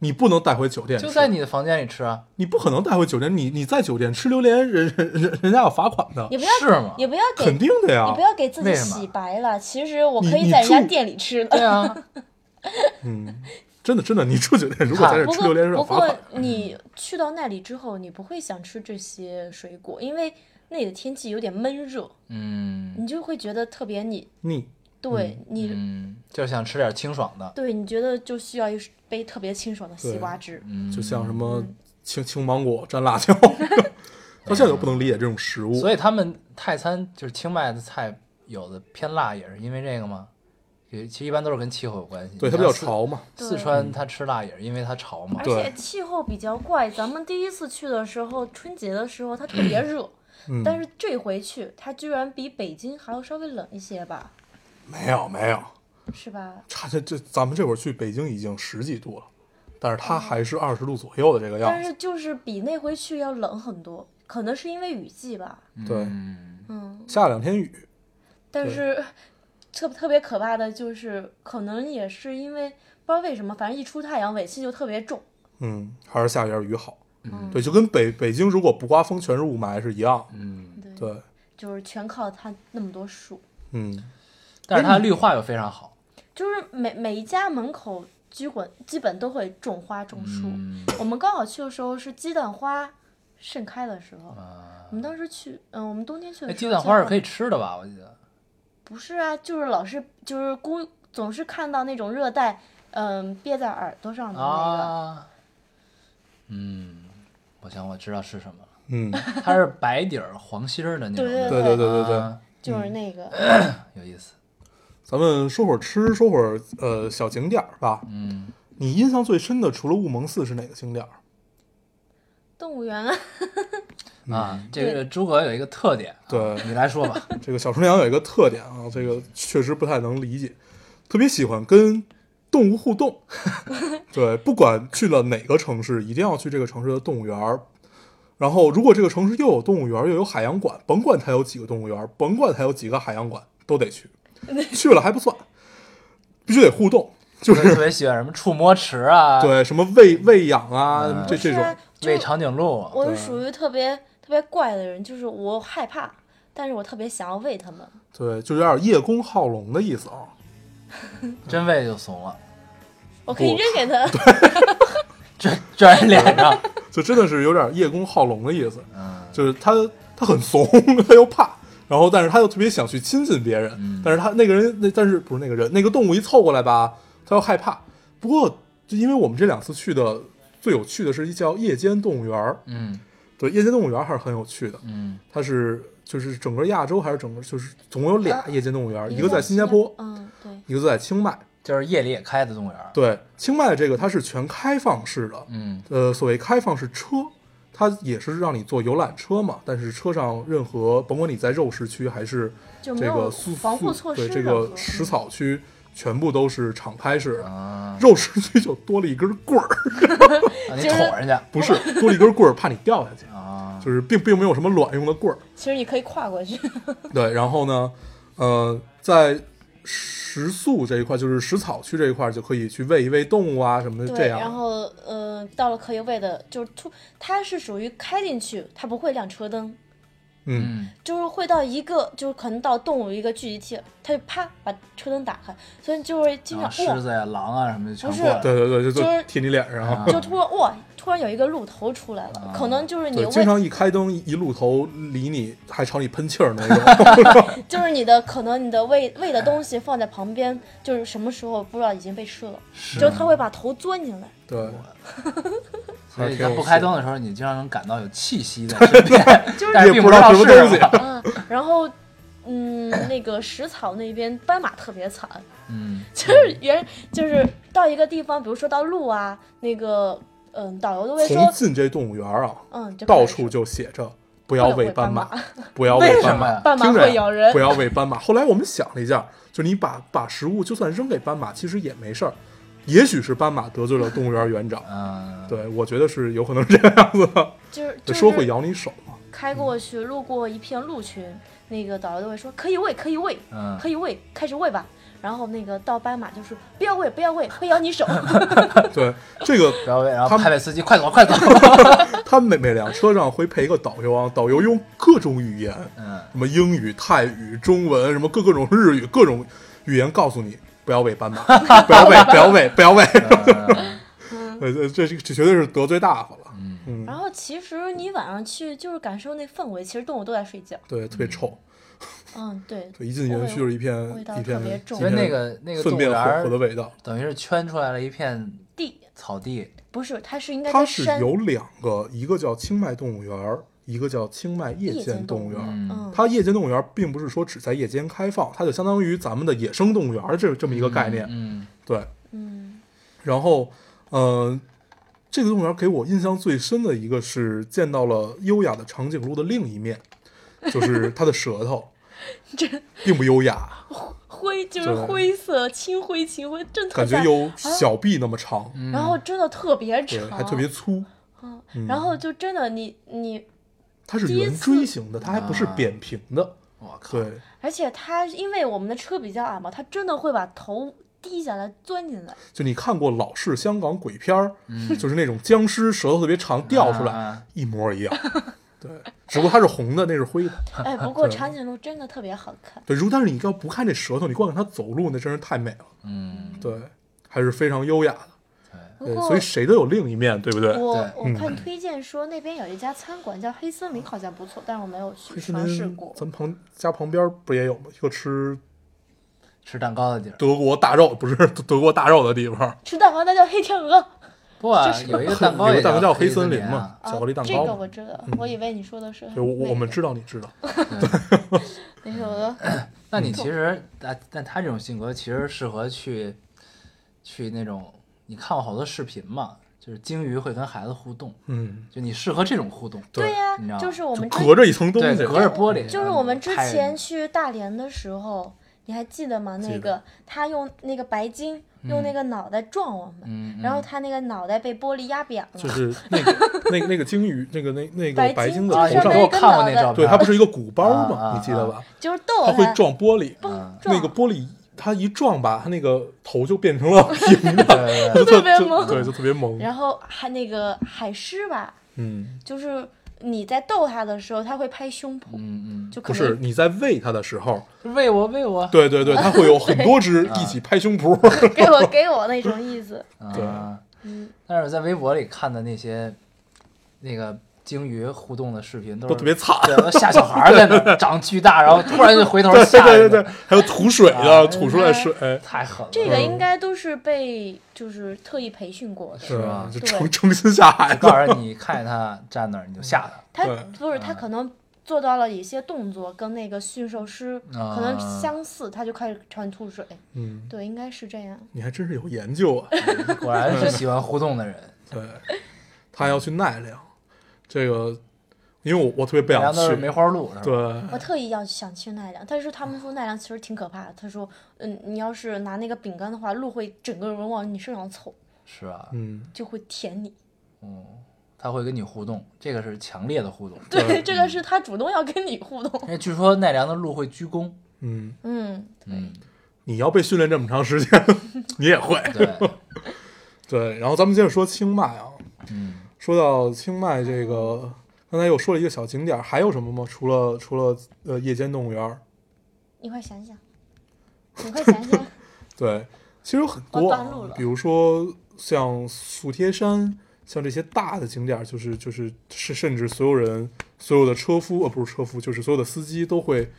你不能带回酒店。就在你的房间里吃啊，你不可能带回酒店，你你在酒店吃榴莲，人人人人家要罚款的你，不要，是吗？也不要给，肯定的呀你不。要给自己洗白了。其实我可以在人家店里吃的。对啊，嗯，真的真的，你住酒店如果在这不过吃榴莲是不过要罚款。你去到那里之后，你不会想吃这些水果，因为那里的天气有点闷热，嗯你就会觉得特别腻腻，对你、嗯，就想吃点清爽的，对你觉得就需要一杯特别清爽的西瓜汁。嗯，就像什么青青芒果蘸辣椒，到现在都不能理解这种食物。所以他们泰餐就是清迈的菜，有的偏辣，也是因为这个吗？也其实一般都是跟气候有关系。对，它比较。潮嘛。四川它吃辣也是因为它潮嘛而。且气候比较怪，咱们第一次去的时候，春节的时候它特别热，嗯，但是这回去它居然比北京还要稍微冷一些吧，没有没有，是吧？差这这咱们这会儿去北京已经十几度了，但是它还是二十度左右的这个样子。但是就是比那回去要冷很多，可能是因为雨季吧。对，嗯，嗯，下两天雨，但是特特别可怕的就是，可能也是因为不知道为什么，反正一出太阳尾气就特别重。嗯，还是下点雨好。嗯，对，就跟北北京如果不刮风全是雾霾是一样。嗯，对，对，就是全靠它那么多树，嗯，但是它绿化又非常好。就是每每一家门口基本基本都会种花种树。嗯我们刚好去的时候是鸡蛋花盛开的时候，啊，我们当时去，嗯，我们冬天去哎，的时候，鸡蛋花是可以吃的吧？我记得。不是啊，就是老是就是孤总是看到那种热带，嗯，憋在耳朵上的那个，啊，嗯，我想我知道是什么了，嗯，它是白底儿黄心儿的那种，对对对对对就是那个，有意思。咱们说会儿吃，说会儿呃小景点儿吧。嗯，你印象最深的除了雾蒙寺是哪个景点儿？动物园啊，啊，这个诸葛有一个特点，啊对你来说吧。这个小厨娘有一个特点啊，这个确实不太能理解，特别喜欢跟动物互动。对，不管去了哪个城市，一定要去这个城市的动物园儿。然后，如果这个城市又有动物园儿又有海洋馆，甭管它有几个动物园儿，甭管它有几个海洋馆，都得去。去了还不算，必须得互动，就是特别喜欢什么触摸池啊，，对什么喂喂养啊，嗯这这种喂长颈鹿啊，我是属于特别特别怪的人，就是我害怕，但是我特别想要喂它们。对，就有点叶公好龙的意思啊。真喂就怂了，我可以扔给它，拽拽人脸上。就真的是有点叶公好龙的意思，嗯，就是他他很怂，他又怕，然后但是他又特别想去亲近别人，嗯。但是他那个人那但是不是那个人那个动物一凑过来吧，他又害怕。不过就因为我们这两次去的最有趣的是一叫夜间动物园儿，嗯。对，夜间动物园儿还是很有趣的，嗯。它是就是整个亚洲还是整个就是总共有俩夜间动物园儿，一个在在新加坡，嗯，对，一个在清迈。就是夜里也开的动物园。对，清迈这个它是全开放式的，嗯。呃，所谓开放式车，它也是让你坐游览车嘛，但是车上任何甭管你在肉食区还是这个素防护措施对这个食草区，全部都是敞开式的。啊，肉食区就多了一根棍儿，让 你捅人家 不是多了一根棍儿，怕你掉下去，啊，就是并并没有什么卵用的棍儿。其实你可以跨过去。对，然后呢，呃，在食宿这一块，就是食草区这一块，就可以去喂一喂动物啊什么的，这对，样。然后呃，到了可以喂的，就是突，它是属于开进去，它不会亮车灯，嗯，嗯就是会到一个，就是可能到动物一个聚集地，它就啪把车灯打开，所以就会经常狮子呀、狼啊什么的全不是过来。对对对，就就是贴你脸上。啊就突然哇，突然有一个鹿头出来了，可能就是你经，常一开灯，一鹿头离你还朝你喷气儿那种。就是你的可能你的喂喂的东西放在旁边，就是什么时候不知道已经被吃了，就它会把头钻进来。对，所以不开灯的时候，你经常能感到有气息在 身边，但是并也不知道是什么东西。嗯，然后嗯，那个食草那边斑马特别惨，嗯，就是原就是到一个地方，比如说到鹿啊，那个嗯，导游都会从说，进这动物园啊，嗯，到处就写着不不要喂喂斑马，不要喂斑马为什么。斑马听着呀会咬人不，要喂斑马。后来我们想了一下，就你把把食物就算扔给斑马，其实也没事儿。也许是斑马得罪了动物园园长，嗯，对我觉得是有可能是这个样子的。就是就说会咬你手嘛？开过去路过一片鹿群，那个导游都会说可以喂，可以喂，嗯可以喂，开始喂吧。然后那个到斑马就是不要喂，不要喂，会咬你手。对，这个不要喂，然后他们拍拍司机，快走快走。他每每辆车上会配一个导游啊，导游用各种语言，嗯，什么英语、泰语、中文，什么各各种日语，各种语言告诉你不不要喂斑马，不要喂，不要喂，不要喂。嗯对对，这这这绝对是得罪大发了。嗯嗯，然后其实你晚上去就是感受那氛围，其实动物都在睡觉。对，特别臭。嗯，对，对，一进园区就是一片一片因为那个那个动物粪便混园儿合的味道。等于是圈出来了一片地草地，不是，它是应该它是有两个，一个叫清迈动物园儿，一个叫清迈夜夜间间动物园。嗯嗯，它夜间动物园儿并不是说只在夜间开放，它就相当于咱们的野生动物园儿这这么一个概念。嗯，对，嗯然后，呃，这个动物园给我印象最深的一个是见到了优雅的长颈鹿的另一面，就是它的舌头，并不优雅，灰就是灰色，青灰青灰，真特感觉有小臂那么长，嗯。然后真的特别对，长，还特别粗。嗯。嗯。然后就真的你你，它是圆锥形的，它还不是啊扁平的。我靠，对，而且它因为我们的车比较矮嘛，它真的会把头低下来钻进来，就你看过老式香港鬼片儿，就是那种僵尸舌头特别长掉出来，啊一模一样。对，只不过它是红的，那是灰的。哎，不过长颈鹿真的特别好看，对，如但是你要不看这舌头，你光看它走路，那真是太美了。嗯，对，还是非常优雅的。对，所以谁都有另一面，对不对？我我看推荐说那边有一家餐馆叫黑森林，好像不错，但是我没有去尝试过。咱旁家旁边不也有吗？一个吃吃蛋糕的地儿。德国大肉，不是德国大肉的地方，吃蛋糕那叫黑天鹅，不啊，有一个蛋糕有也个蛋糕叫黑黑森林啊嘛，巧克力蛋糕这个糕。我知道，我以为你说的是对，我我们知知道，你知道。那个那你其实，但但他这种性格其实适合去去那种，你看过好多视频嘛，就是鲸鱼会跟孩子互动，嗯，就你适合这种互动，对呀你知道，吗就是我们之隔着一层东对，西，隔着玻璃，就是我们之前你去大连的时候，你还记得吗？那个他用那个白鲸用那个脑袋撞我们，然后他那个脑袋被玻璃压扁了。就是那个那那个鲸鱼，那个那那个白白鲸的头上给我看过那照片，对，它不是一个鼓包啊啊吗？你记得吧？就是逗它会撞玻璃，那个玻璃它一撞吧，它那个头就变成了 平的，就就特别萌对，就特别萌。然后还那个海狮吧，嗯，就是你在逗它的时候，它会拍胸脯，嗯不是就不是你在喂它的时候，嗯，喂我喂我，对对对，它会有很多只一起拍胸脯。给我给我那种意思。对。啊。嗯，但是我在微博里看的那些那个鲸鱼互动的视频都特别惨对，都吓小孩儿在那长巨大，然后突然就回头对吓人的对对对，还有吐水啊的，吐出来水，太狠了。这个应该都是被就是特意培训过的。是吧就对诚诚心吓孩子。告诉你看见他站那儿，你就吓他。他不是他可能做到了一些动作跟那个驯兽师啊可能相似，他就开始朝你吐水。嗯，对，应该是这样。你还真是有研究啊。果然是喜欢互动的人。对，他要去奈良，这个因为我我特别不想人家都是梅。花鹿，是吧？对，我特意要想去奈良，但是他们说奈良其实挺可怕的。他说，嗯，你要是拿那个饼干的话，鹿会整个人往你身上凑，是啊，嗯，就会舔你。嗯，他会跟你互动，这个是强烈的互动。对对，这个是他主动要跟你互动。因为据说奈良的鹿会鞠躬。嗯，嗯，嗯，你要被训练这么长时间，你也会。对，对，然后咱们接着说清迈啊，嗯，说到清迈这个，刚才又说了一个小景点，还有什么吗？除了除了呃夜间动物园儿，你快想想，你快想想。对，其实有很多比如说像素贴山，像这些大的景点儿，就是就是是甚至所有人所有的车夫呃不是车夫，就是所有的司机都会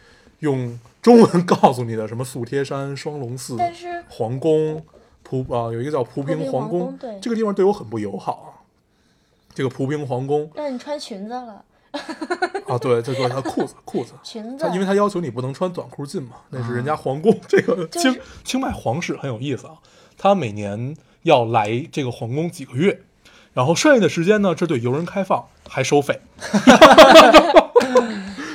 用中文告诉你的，什么素贴山、双龙寺、但是皇宫、蒲啊、有一个叫蒲蒲平平皇皇宫对这个地方对我很不友好啊。这个蒲平皇宫让你穿裙子了，啊，对，这个他裤子裤子，裙子，因为他要求你不能穿短裤进嘛，那是人家皇宫。这个就是清清迈皇室很有意思啊，他每年要来这个皇宫几个月，然后剩下的时间呢，这对游人开放，还收费。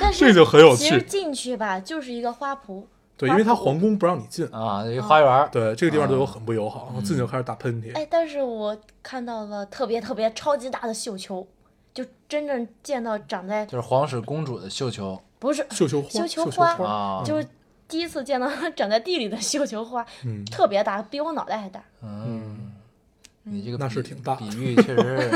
但是这就很有趣其实进去吧，就是一个花圃。对，因为他皇宫不让你进，啊，一个花园儿，对这个地方对我很不友好，进去就开始打喷嚏。哎，但是我看到了特别特别超级大的绣球，就真正见到长在就是皇室公主的绣球不是绣球花，绣球球花就是第一次见到长在地里的绣球花，嗯，特别大，比我脑袋还大。嗯，你这个那是挺大比 喻确实，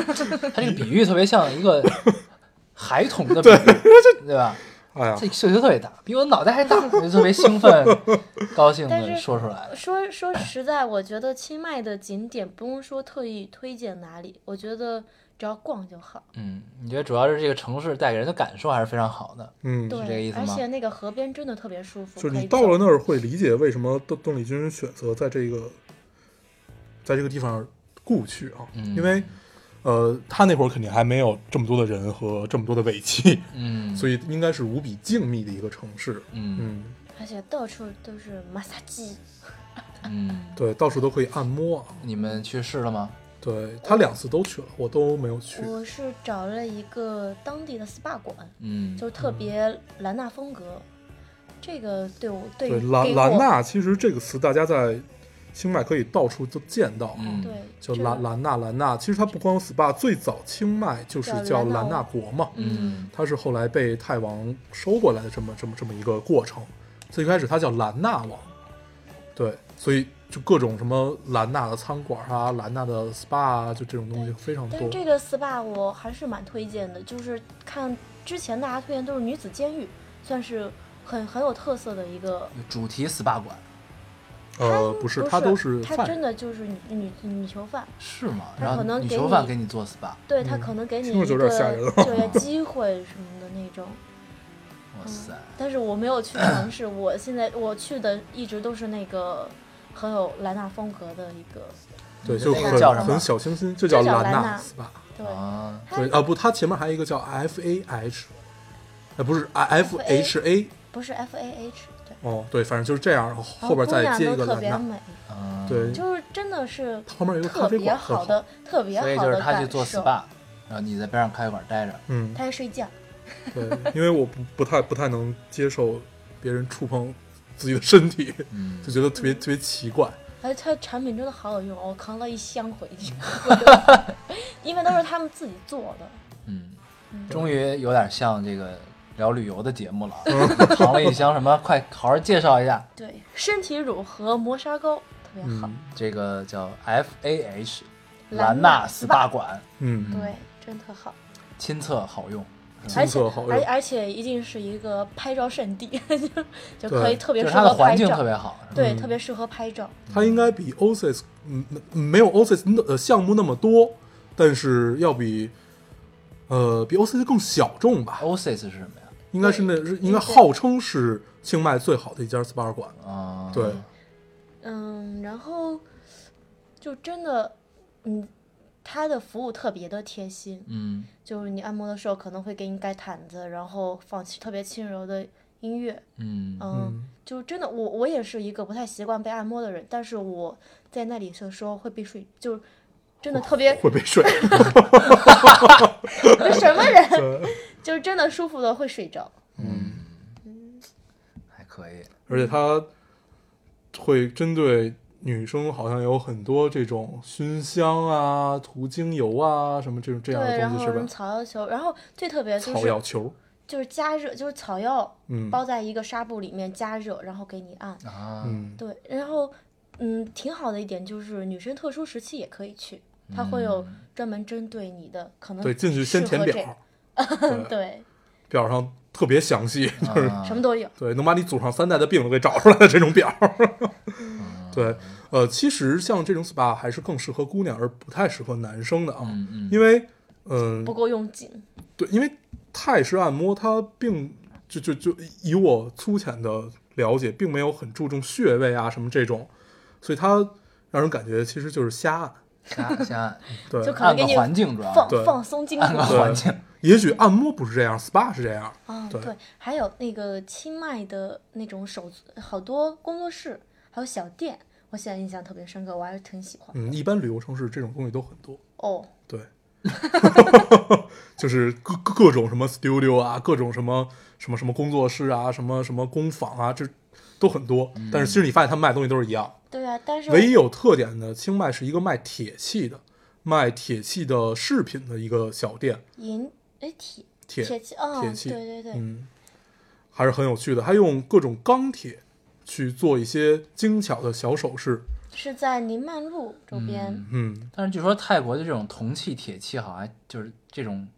他这个比喻特别像一个 孩童的比喻，对吧？哎呀这，个袖子特别大，比我脑袋还大，我就特别兴奋、高兴的说出来。说说实在，我觉得清迈的景点不用说特意推荐哪里，我觉得只要逛就好。嗯，你觉得主要是这个城市带给人的感受还是非常好的？嗯，是，这个意思吗而且那个河边真的特别舒服，就是你到了那儿会理解为什么邓邓丽君选择在这个在这个地方故去啊，嗯因为呃，他那会儿肯定还没有这么多的人和这么多的尾气，嗯，所以应该是无比静谧的一个城市。嗯嗯，而且到处都是马萨鸡。嗯，对，到处都可以按摩啊。你们去试了吗？对他两次都去了，我都没有去。我是找了一个当地的 SPA 馆，嗯，就是特别兰纳风格。这个对我对对，兰兰纳其实这个词大家在清迈可以到处都见到，嗯对叫这个兰兰纳兰纳。其实它不光有 SPA，最早清迈就是叫兰纳国嘛，嗯它是后来被泰王收过来的这么这么这么一个过程。最开始它叫兰纳王，对，所以就各种什么兰纳的餐馆啊、兰纳的 SPA 啊，就这种东西非常多但。这个 SPA 我还是蛮推荐的，就是看之前大家推荐都是女子监狱，算是很很有特色的一个。主题 SPA 馆呃，不是，他都是他真。的就是女女女囚犯，是吗？他然后女可能给你囚犯给你做 SPA，对他嗯可能给你就业机会什么的那种。哇塞，但是我没有去 尝试，我现在我去的一直都是那个很有兰纳风格的一个，对，就很很小清新，就叫兰纳 SPA。对，啊，对啊，不，它前面还有一个叫 F A H，哎，不是 F H A。不是 F A H，对，哦，对，反正就是这样，然后后边再接一个。特别美，嗯，对，就是真的是旁边有个咖特别啡馆，好的特别好的所以就是他去做。SPA，然后你在边上咖啡馆待着，嗯，他在睡觉，对，因为我不不太不太能接受别人触碰自己的身体，嗯就觉得特别特别奇怪。而且它产品真的好有用，我扛了一箱回去，因为都是他们自己做的。嗯，嗯终于有点像这个聊旅游的节目了啊，扛了一箱什么？快好好介绍一下，对，身体乳和磨砂膏特别好，嗯这个叫 F A H 兰兰纳纳 SPA 馆，嗯，对，真特好。亲测好用，而且亲测好用而而且一定是一个拍照圣地，就就可以特别适合拍它的环境特照，别好，对，嗯特别适合拍照。它应该比 OSIS 嗯没没有 OSIS 的呃项目那么多，但是要比呃比 OSIS 更小众吧？OSIS 是什么呀？应该是那是应该号称是清迈最好的一家 SPA 馆。啊，对，嗯，然后就真的，嗯，他的服务特别的贴心，嗯就是你按摩的时候可能会给你盖毯子，然后放特别轻柔的音乐，嗯嗯，嗯，就真的我我也是一个不太习惯被按摩的人，但是我在那里的时候会被睡，就真的特别会被睡。这 什么人，就是真的舒服的会睡着。嗯，还可以，而且它会针对女生，好像有很多这种熏香啊、涂精油啊什么这种这样对，的东西是吧？然后？草药球，然后最特别就草药球，就是加热，就是草药嗯。包在一个纱布里面加热，然后给你按。啊，嗯，对，然后嗯，挺好的一点就是女生特殊时期也可以去，它会有专门针对你的可能对，进去先填表，对，表上特别详细，就是啊什么都有。对，能把你祖上三代的病都给找出来的这种表。对，呃，其实像这种 SPA 还是更适合姑娘，而不太适合男生的啊，因为嗯、不够用劲，对，因为泰式按摩它并就就就以我粗浅的了解，并没有很注重穴位啊什么这种，所以它让人感觉其实就是瞎按。瞎瞎按对就，可能给你环境主要放放松筋按个环境，也许按摩不是这样，SPA 是这样。啊。对对，还有那个清迈的那种手好多工作室，还有小店，我现在印象特别深刻，我还是挺喜欢。嗯，一般旅游城市这种东西都很多。哦，对，就是各各各种什么 studio 啊，各种什么什么什么工作室啊，什么什么工坊啊，这都很多。但是其实你发现他们卖的东西都是一样，对啊，但是唯一有特点的，清迈是一个卖铁器的，卖铁器的饰品的一个小店，银哎铁铁铁器啊，铁器对对对，嗯，还是很有趣的。他用各种钢铁去做一些精巧的小首饰，是在宁曼路周边。嗯，但是据说泰国的这种铜器、铁器好像就是这种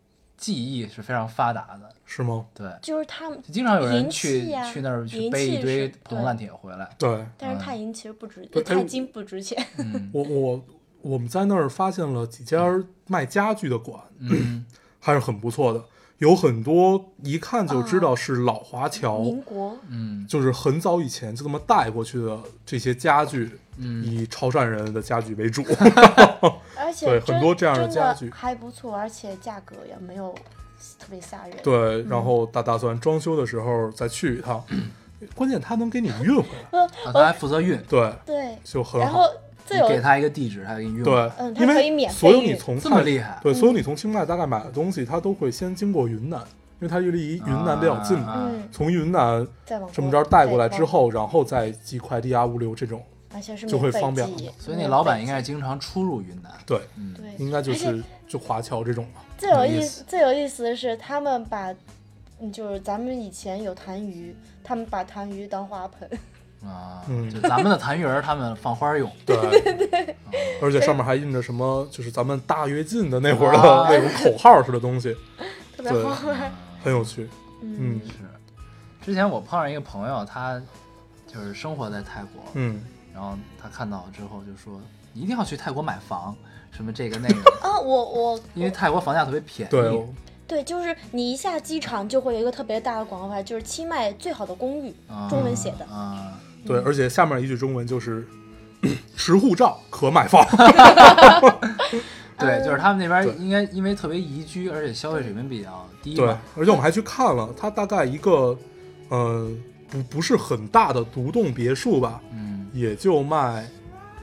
技艺是非常发达的。是吗？对，就是他们经常有人去去那儿去背一堆破铜烂铁回来。对，但是钛银其实不值，钛金不值钱。嗯我我我们在那儿发现了几家卖家具的馆，嗯，还是很不错的，有很多一看就知道是老华侨，民国嗯就是很早以前就这么带过去的这些家具，嗯以潮汕人的家具为主。而且对很多这样的家具还不错，而且价格也没有特别吓人。对，然后打打算装修的时候再去一趟，关键他能给你运回来，啊他还负责运，对，对，就很好。然后最有你给他一个地址，他给你运。对，嗯它因为可以免费所有你从这么厉害对，所有你从清迈大概买的东西，他都会先经过云南，因为它离云南比较近嗯，从云南再往这么着带过来之，后，然后再寄快递啊、物流这种，而且是就会免费方便寄所以那老板应该是经常出入云南。对，嗯，对，应该就是就华侨这种吧。最有意思思最有意思的是，他们把，嗯就是咱们以前有痰盂，他们把痰盂当花盆，啊，嗯就咱们的痰盂儿，他们放花用。对对对，而且上面还印着什么，就是咱们大跃进的那会儿的啊那种口号似的东西，特别对好玩。很有趣。嗯是，之前我碰上一个朋友，他就是生活在泰国，嗯，然后他看到之后就说：“你一定要去泰国买房，什么这个那个，啊，我我因为泰国房价特别便宜。”对，对，就是你一下机场就会有一个特别大的广告牌，就是清迈最好的公寓，啊中文写的。啊，对，而且下面一句中文就是“ 持护照可买房 对，就是他们那边应该因为特别宜居，而且消费水平比较”。低对。，而且我们还去看了，它大概一个，呃，不不是很大的独栋别墅吧，嗯，也就卖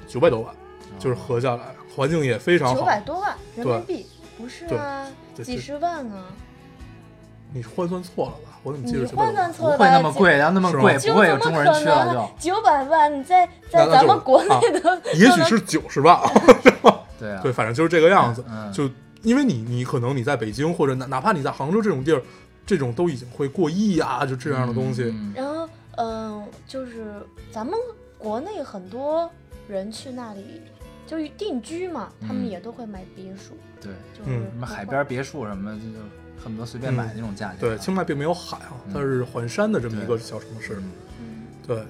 九百多万，就是合下来，环境也非常好九。百多万人民币，不是对啊，几十万啊！你换算错了吧？我怎么记得九百多万？换算错不会了吧？几那么贵，要那么是吗贵，不会有中国人去了就。九百万，你在在咱们国内啊的，也许是九十万，对啊，对，反正就是这个样子。嗯就因为你你可能你在北京或者哪哪怕你在杭州这种地儿，这种都已经会过亿啊，就这样的东西。嗯然后嗯、就是咱们国内很多人去那里就是定居嘛，他们嗯也都会买别墅，对，就是嗯什么海边别墅什么，就就恨不得随便买那种价钱。对，清迈并没有海啊，嗯它是环山的这么一个小城市。嗯嗯对，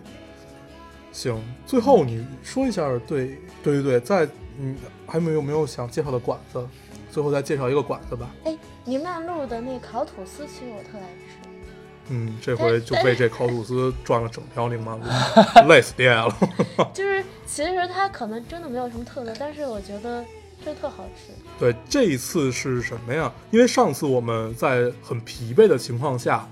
行，最后你说一下，对对对对，在嗯，还没有没有想介绍的馆子，最后再介绍一个馆子吧。哎，宁曼路的那烤吐司，其实我特爱吃。嗯，这回就被这烤吐司转了整条宁马路，累死爹了。就是其实它可能真的没有什么特色，但是我觉得这特好吃。对，这一次是什么呀？因为上次我们在很疲惫的情况下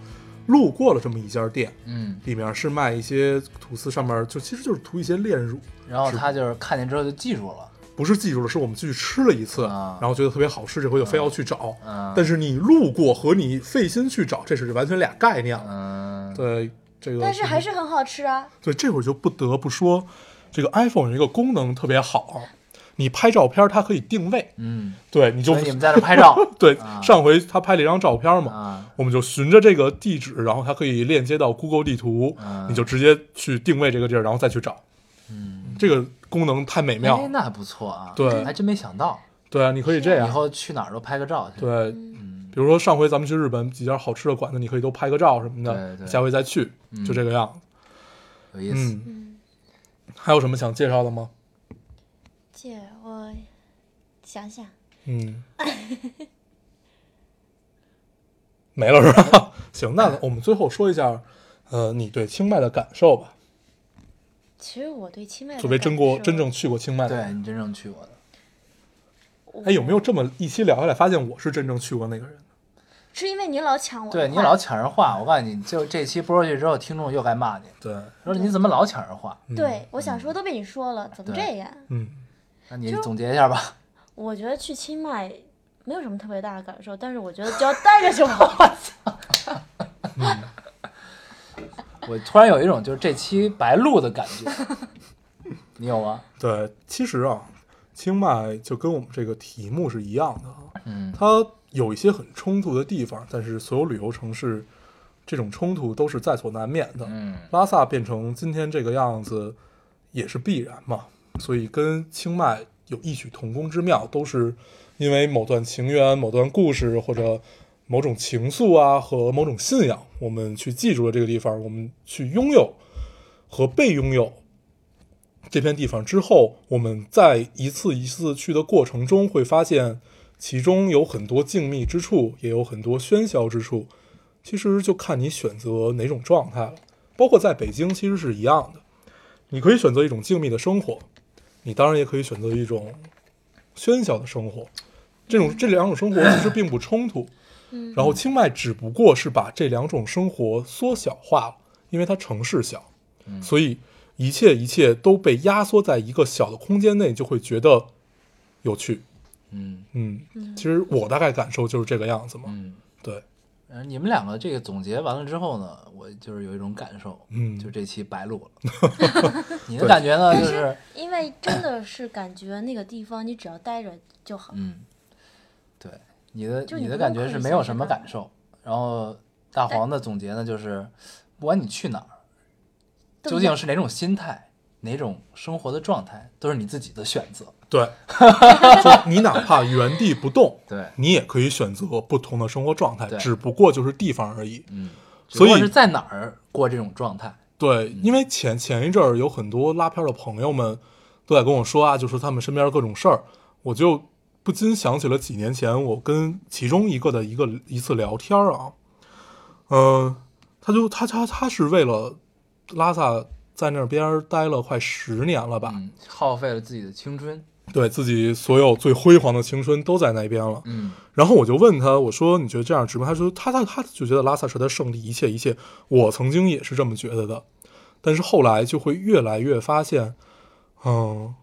路过了这么一家店，嗯，里面是卖一些吐司，上面就其实就是涂一些炼乳，然后他就是看见之后就记住了，不是记住了，是我们去吃了一次，啊。然后觉得特别好吃，这回就非要去找。嗯，但是你路过和你费心去找，这是完全俩概念了。嗯，对，这个但是还是很好吃啊！对，这会儿就不得不说，这个 iPhone 有一个功能特别好，你拍照片它可以定位，嗯，对，你就你们在这拍照。对、啊。上回他拍了一张照片嘛，啊，我们就循着这个地址，然后它可以链接到 Google 地图，嗯你就直接去定位这个地儿，然后再去找。嗯，这个功能太美妙。哎，，那还不错啊，对。还真没想到，对啊，你可以这样。以，后去哪儿都拍个照去，，对，嗯，比如说上回咱们去日本几家好吃的馆子，你可以都拍个照什么的，对对。下回再去，嗯。就这个样。子。有意思，嗯，嗯，还有什么想介绍的吗？姐，我想想，嗯，没了是吧？行，那我们最后说一下，呃，你对清迈的感受吧。其实我对清迈的作为真过真正去过清迈的对，你真正去过的，哎，有没有这么一期聊下来，发现我是真正去过那个人？是因为你老抢我对你老抢人话，我告诉你，就这期播出去之后，听众又该骂你，对，说你怎么老抢人话？嗯对，我想说都被你说了，怎么这样？嗯，那你总结一下吧。我觉得去清迈没有什么特别大的感受，但是我觉得只要待着就好。我突然有一种就是这期白录的感觉，你有吗？对，其实啊，清迈就跟我们这个题目是一样的啊，嗯它有一些很冲突的地方，但是所有旅游城市这种冲突都是在所难免的。嗯拉萨变成今天这个样子，也是必然嘛。所以跟清迈有异曲同工之妙，都是因为某段情缘、某段故事或者某种情愫啊和某种信仰，我们去记住了这个地方，我们去拥有和被拥有这片地方之后，我们在一次一次去的过程中，会发现其中有很多静谧之处，也有很多喧嚣之处。其实就看你选择哪种状态了。包括在北京，其实是一样的。你可以选择一种静谧的生活，你当然也可以选择一种喧嚣的生活。这种这两种生活其实并不冲突。嗯然后清迈只不过是把这两种生活缩小化了，因为它城市小，所以一切一切都被压缩在一个小的空间内，就会觉得有趣。嗯嗯，其实我大概感受就是这个样子嘛。嗯。对，嗯，你们两个这个总结完了之后呢，我就是有一种感受，嗯就这期白录了。你的感觉呢？就是，因为真的是感觉那个地方，你只要待着就好。嗯，对，你的你你的感觉是没有什么感受。然后大黄的总结呢，就是不管你去哪儿，究竟是哪种心态、哪种生活的状态，都是你自己的选择。对，就你哪怕原地不动，对，你也可以选择不同的生活状态，只不过就是地方而已。嗯，所以是在哪儿过这种状态。对，因为前前一阵儿有很多拉片的朋友们都在跟我说啊，就说他们身边各种事儿，我就不禁想起了几年前我跟其中一个的一个一次聊天儿啊，嗯、他就他他他是为了拉萨在那边儿待了快十年了吧，嗯，耗费了自己的青春。对自己所有最辉煌的青春都在那边了。嗯然后我就问他，我说你觉得这样值吗？他说他他他就觉得拉萨是他的圣地，一切一切。我曾经也是这么觉得的，但是后来就会越来越发现，嗯，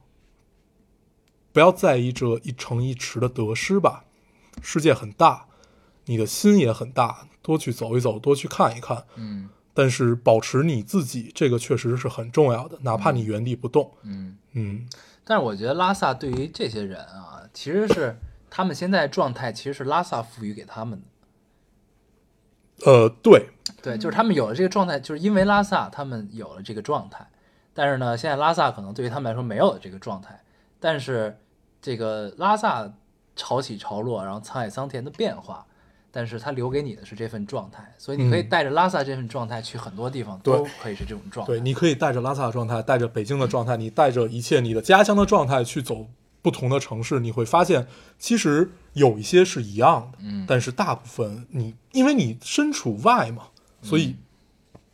不要在意这一城一池的得失吧。世界很大，你的心也很大，多去走一走，多去看一看。嗯但是保持你自己，这个确实是很重要的，哪怕你原地不动。嗯。嗯，但是我觉得拉萨对于这些人啊，其实是他们现在状态，其实是拉萨赋予给他们的。呃，对，对，就是他们有了这个状态，就是因为拉萨他们有了这个状态。但是呢，现在拉萨可能对于他们来说没有了这个状态。但是这个拉萨潮起潮落，然后沧海桑田的变化，但是它留给你的是这份状态，所以你可以嗯。带着拉萨这份状态去很多地方，都可以是这种状态。对，你可以带着拉萨的状态，带着北京的状态，你带着一切你的家乡的状态去走不同的城市，你会发现其实有一些是一样的，嗯。但是大部分你因为你身处外嘛，所以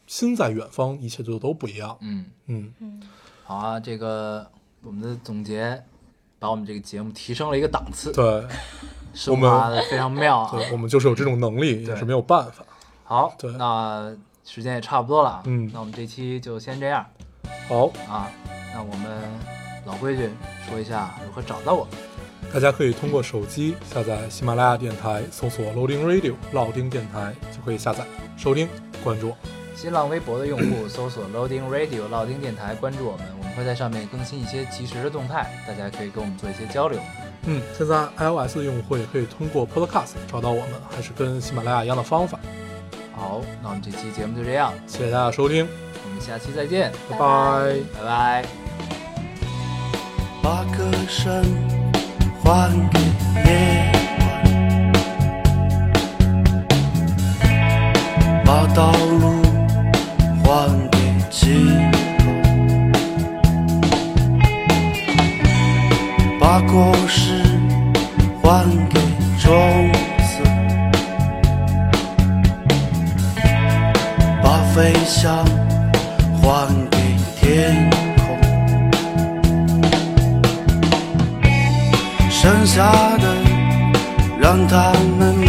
心在远方，一切就都不一样。嗯，嗯，好啊，这个我们的总结把我们这个节目提升了一个档次，对，升华的非常妙啊。对，我们就是有这种能力，对也是没有办法。好，对那时间也差不多了啊，嗯那我们这期就先这样好，啊。那我们老规矩说一下如何找到我们。大家可以通过手机下载喜马拉雅电台，搜索 Loading Radio 老丁电台就可以下载收听，关注我。新浪微博的用户搜索 Loading Radio 老丁电台，关注我们，我们会在上面更新一些及时的动态，大家可以跟我们做一些交流。嗯，现在 iOS 的用户也可以通过 Podcast 找到我们，还是跟喜马拉雅一样的方法。好，那我们这期节目就这样，谢谢大家收听，我们下期再见，拜拜拜拜拜。把歌声还给夜晚，把道路还给尽头，把果实还给种子，把飞翔还给天空。剩下的让它们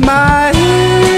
My，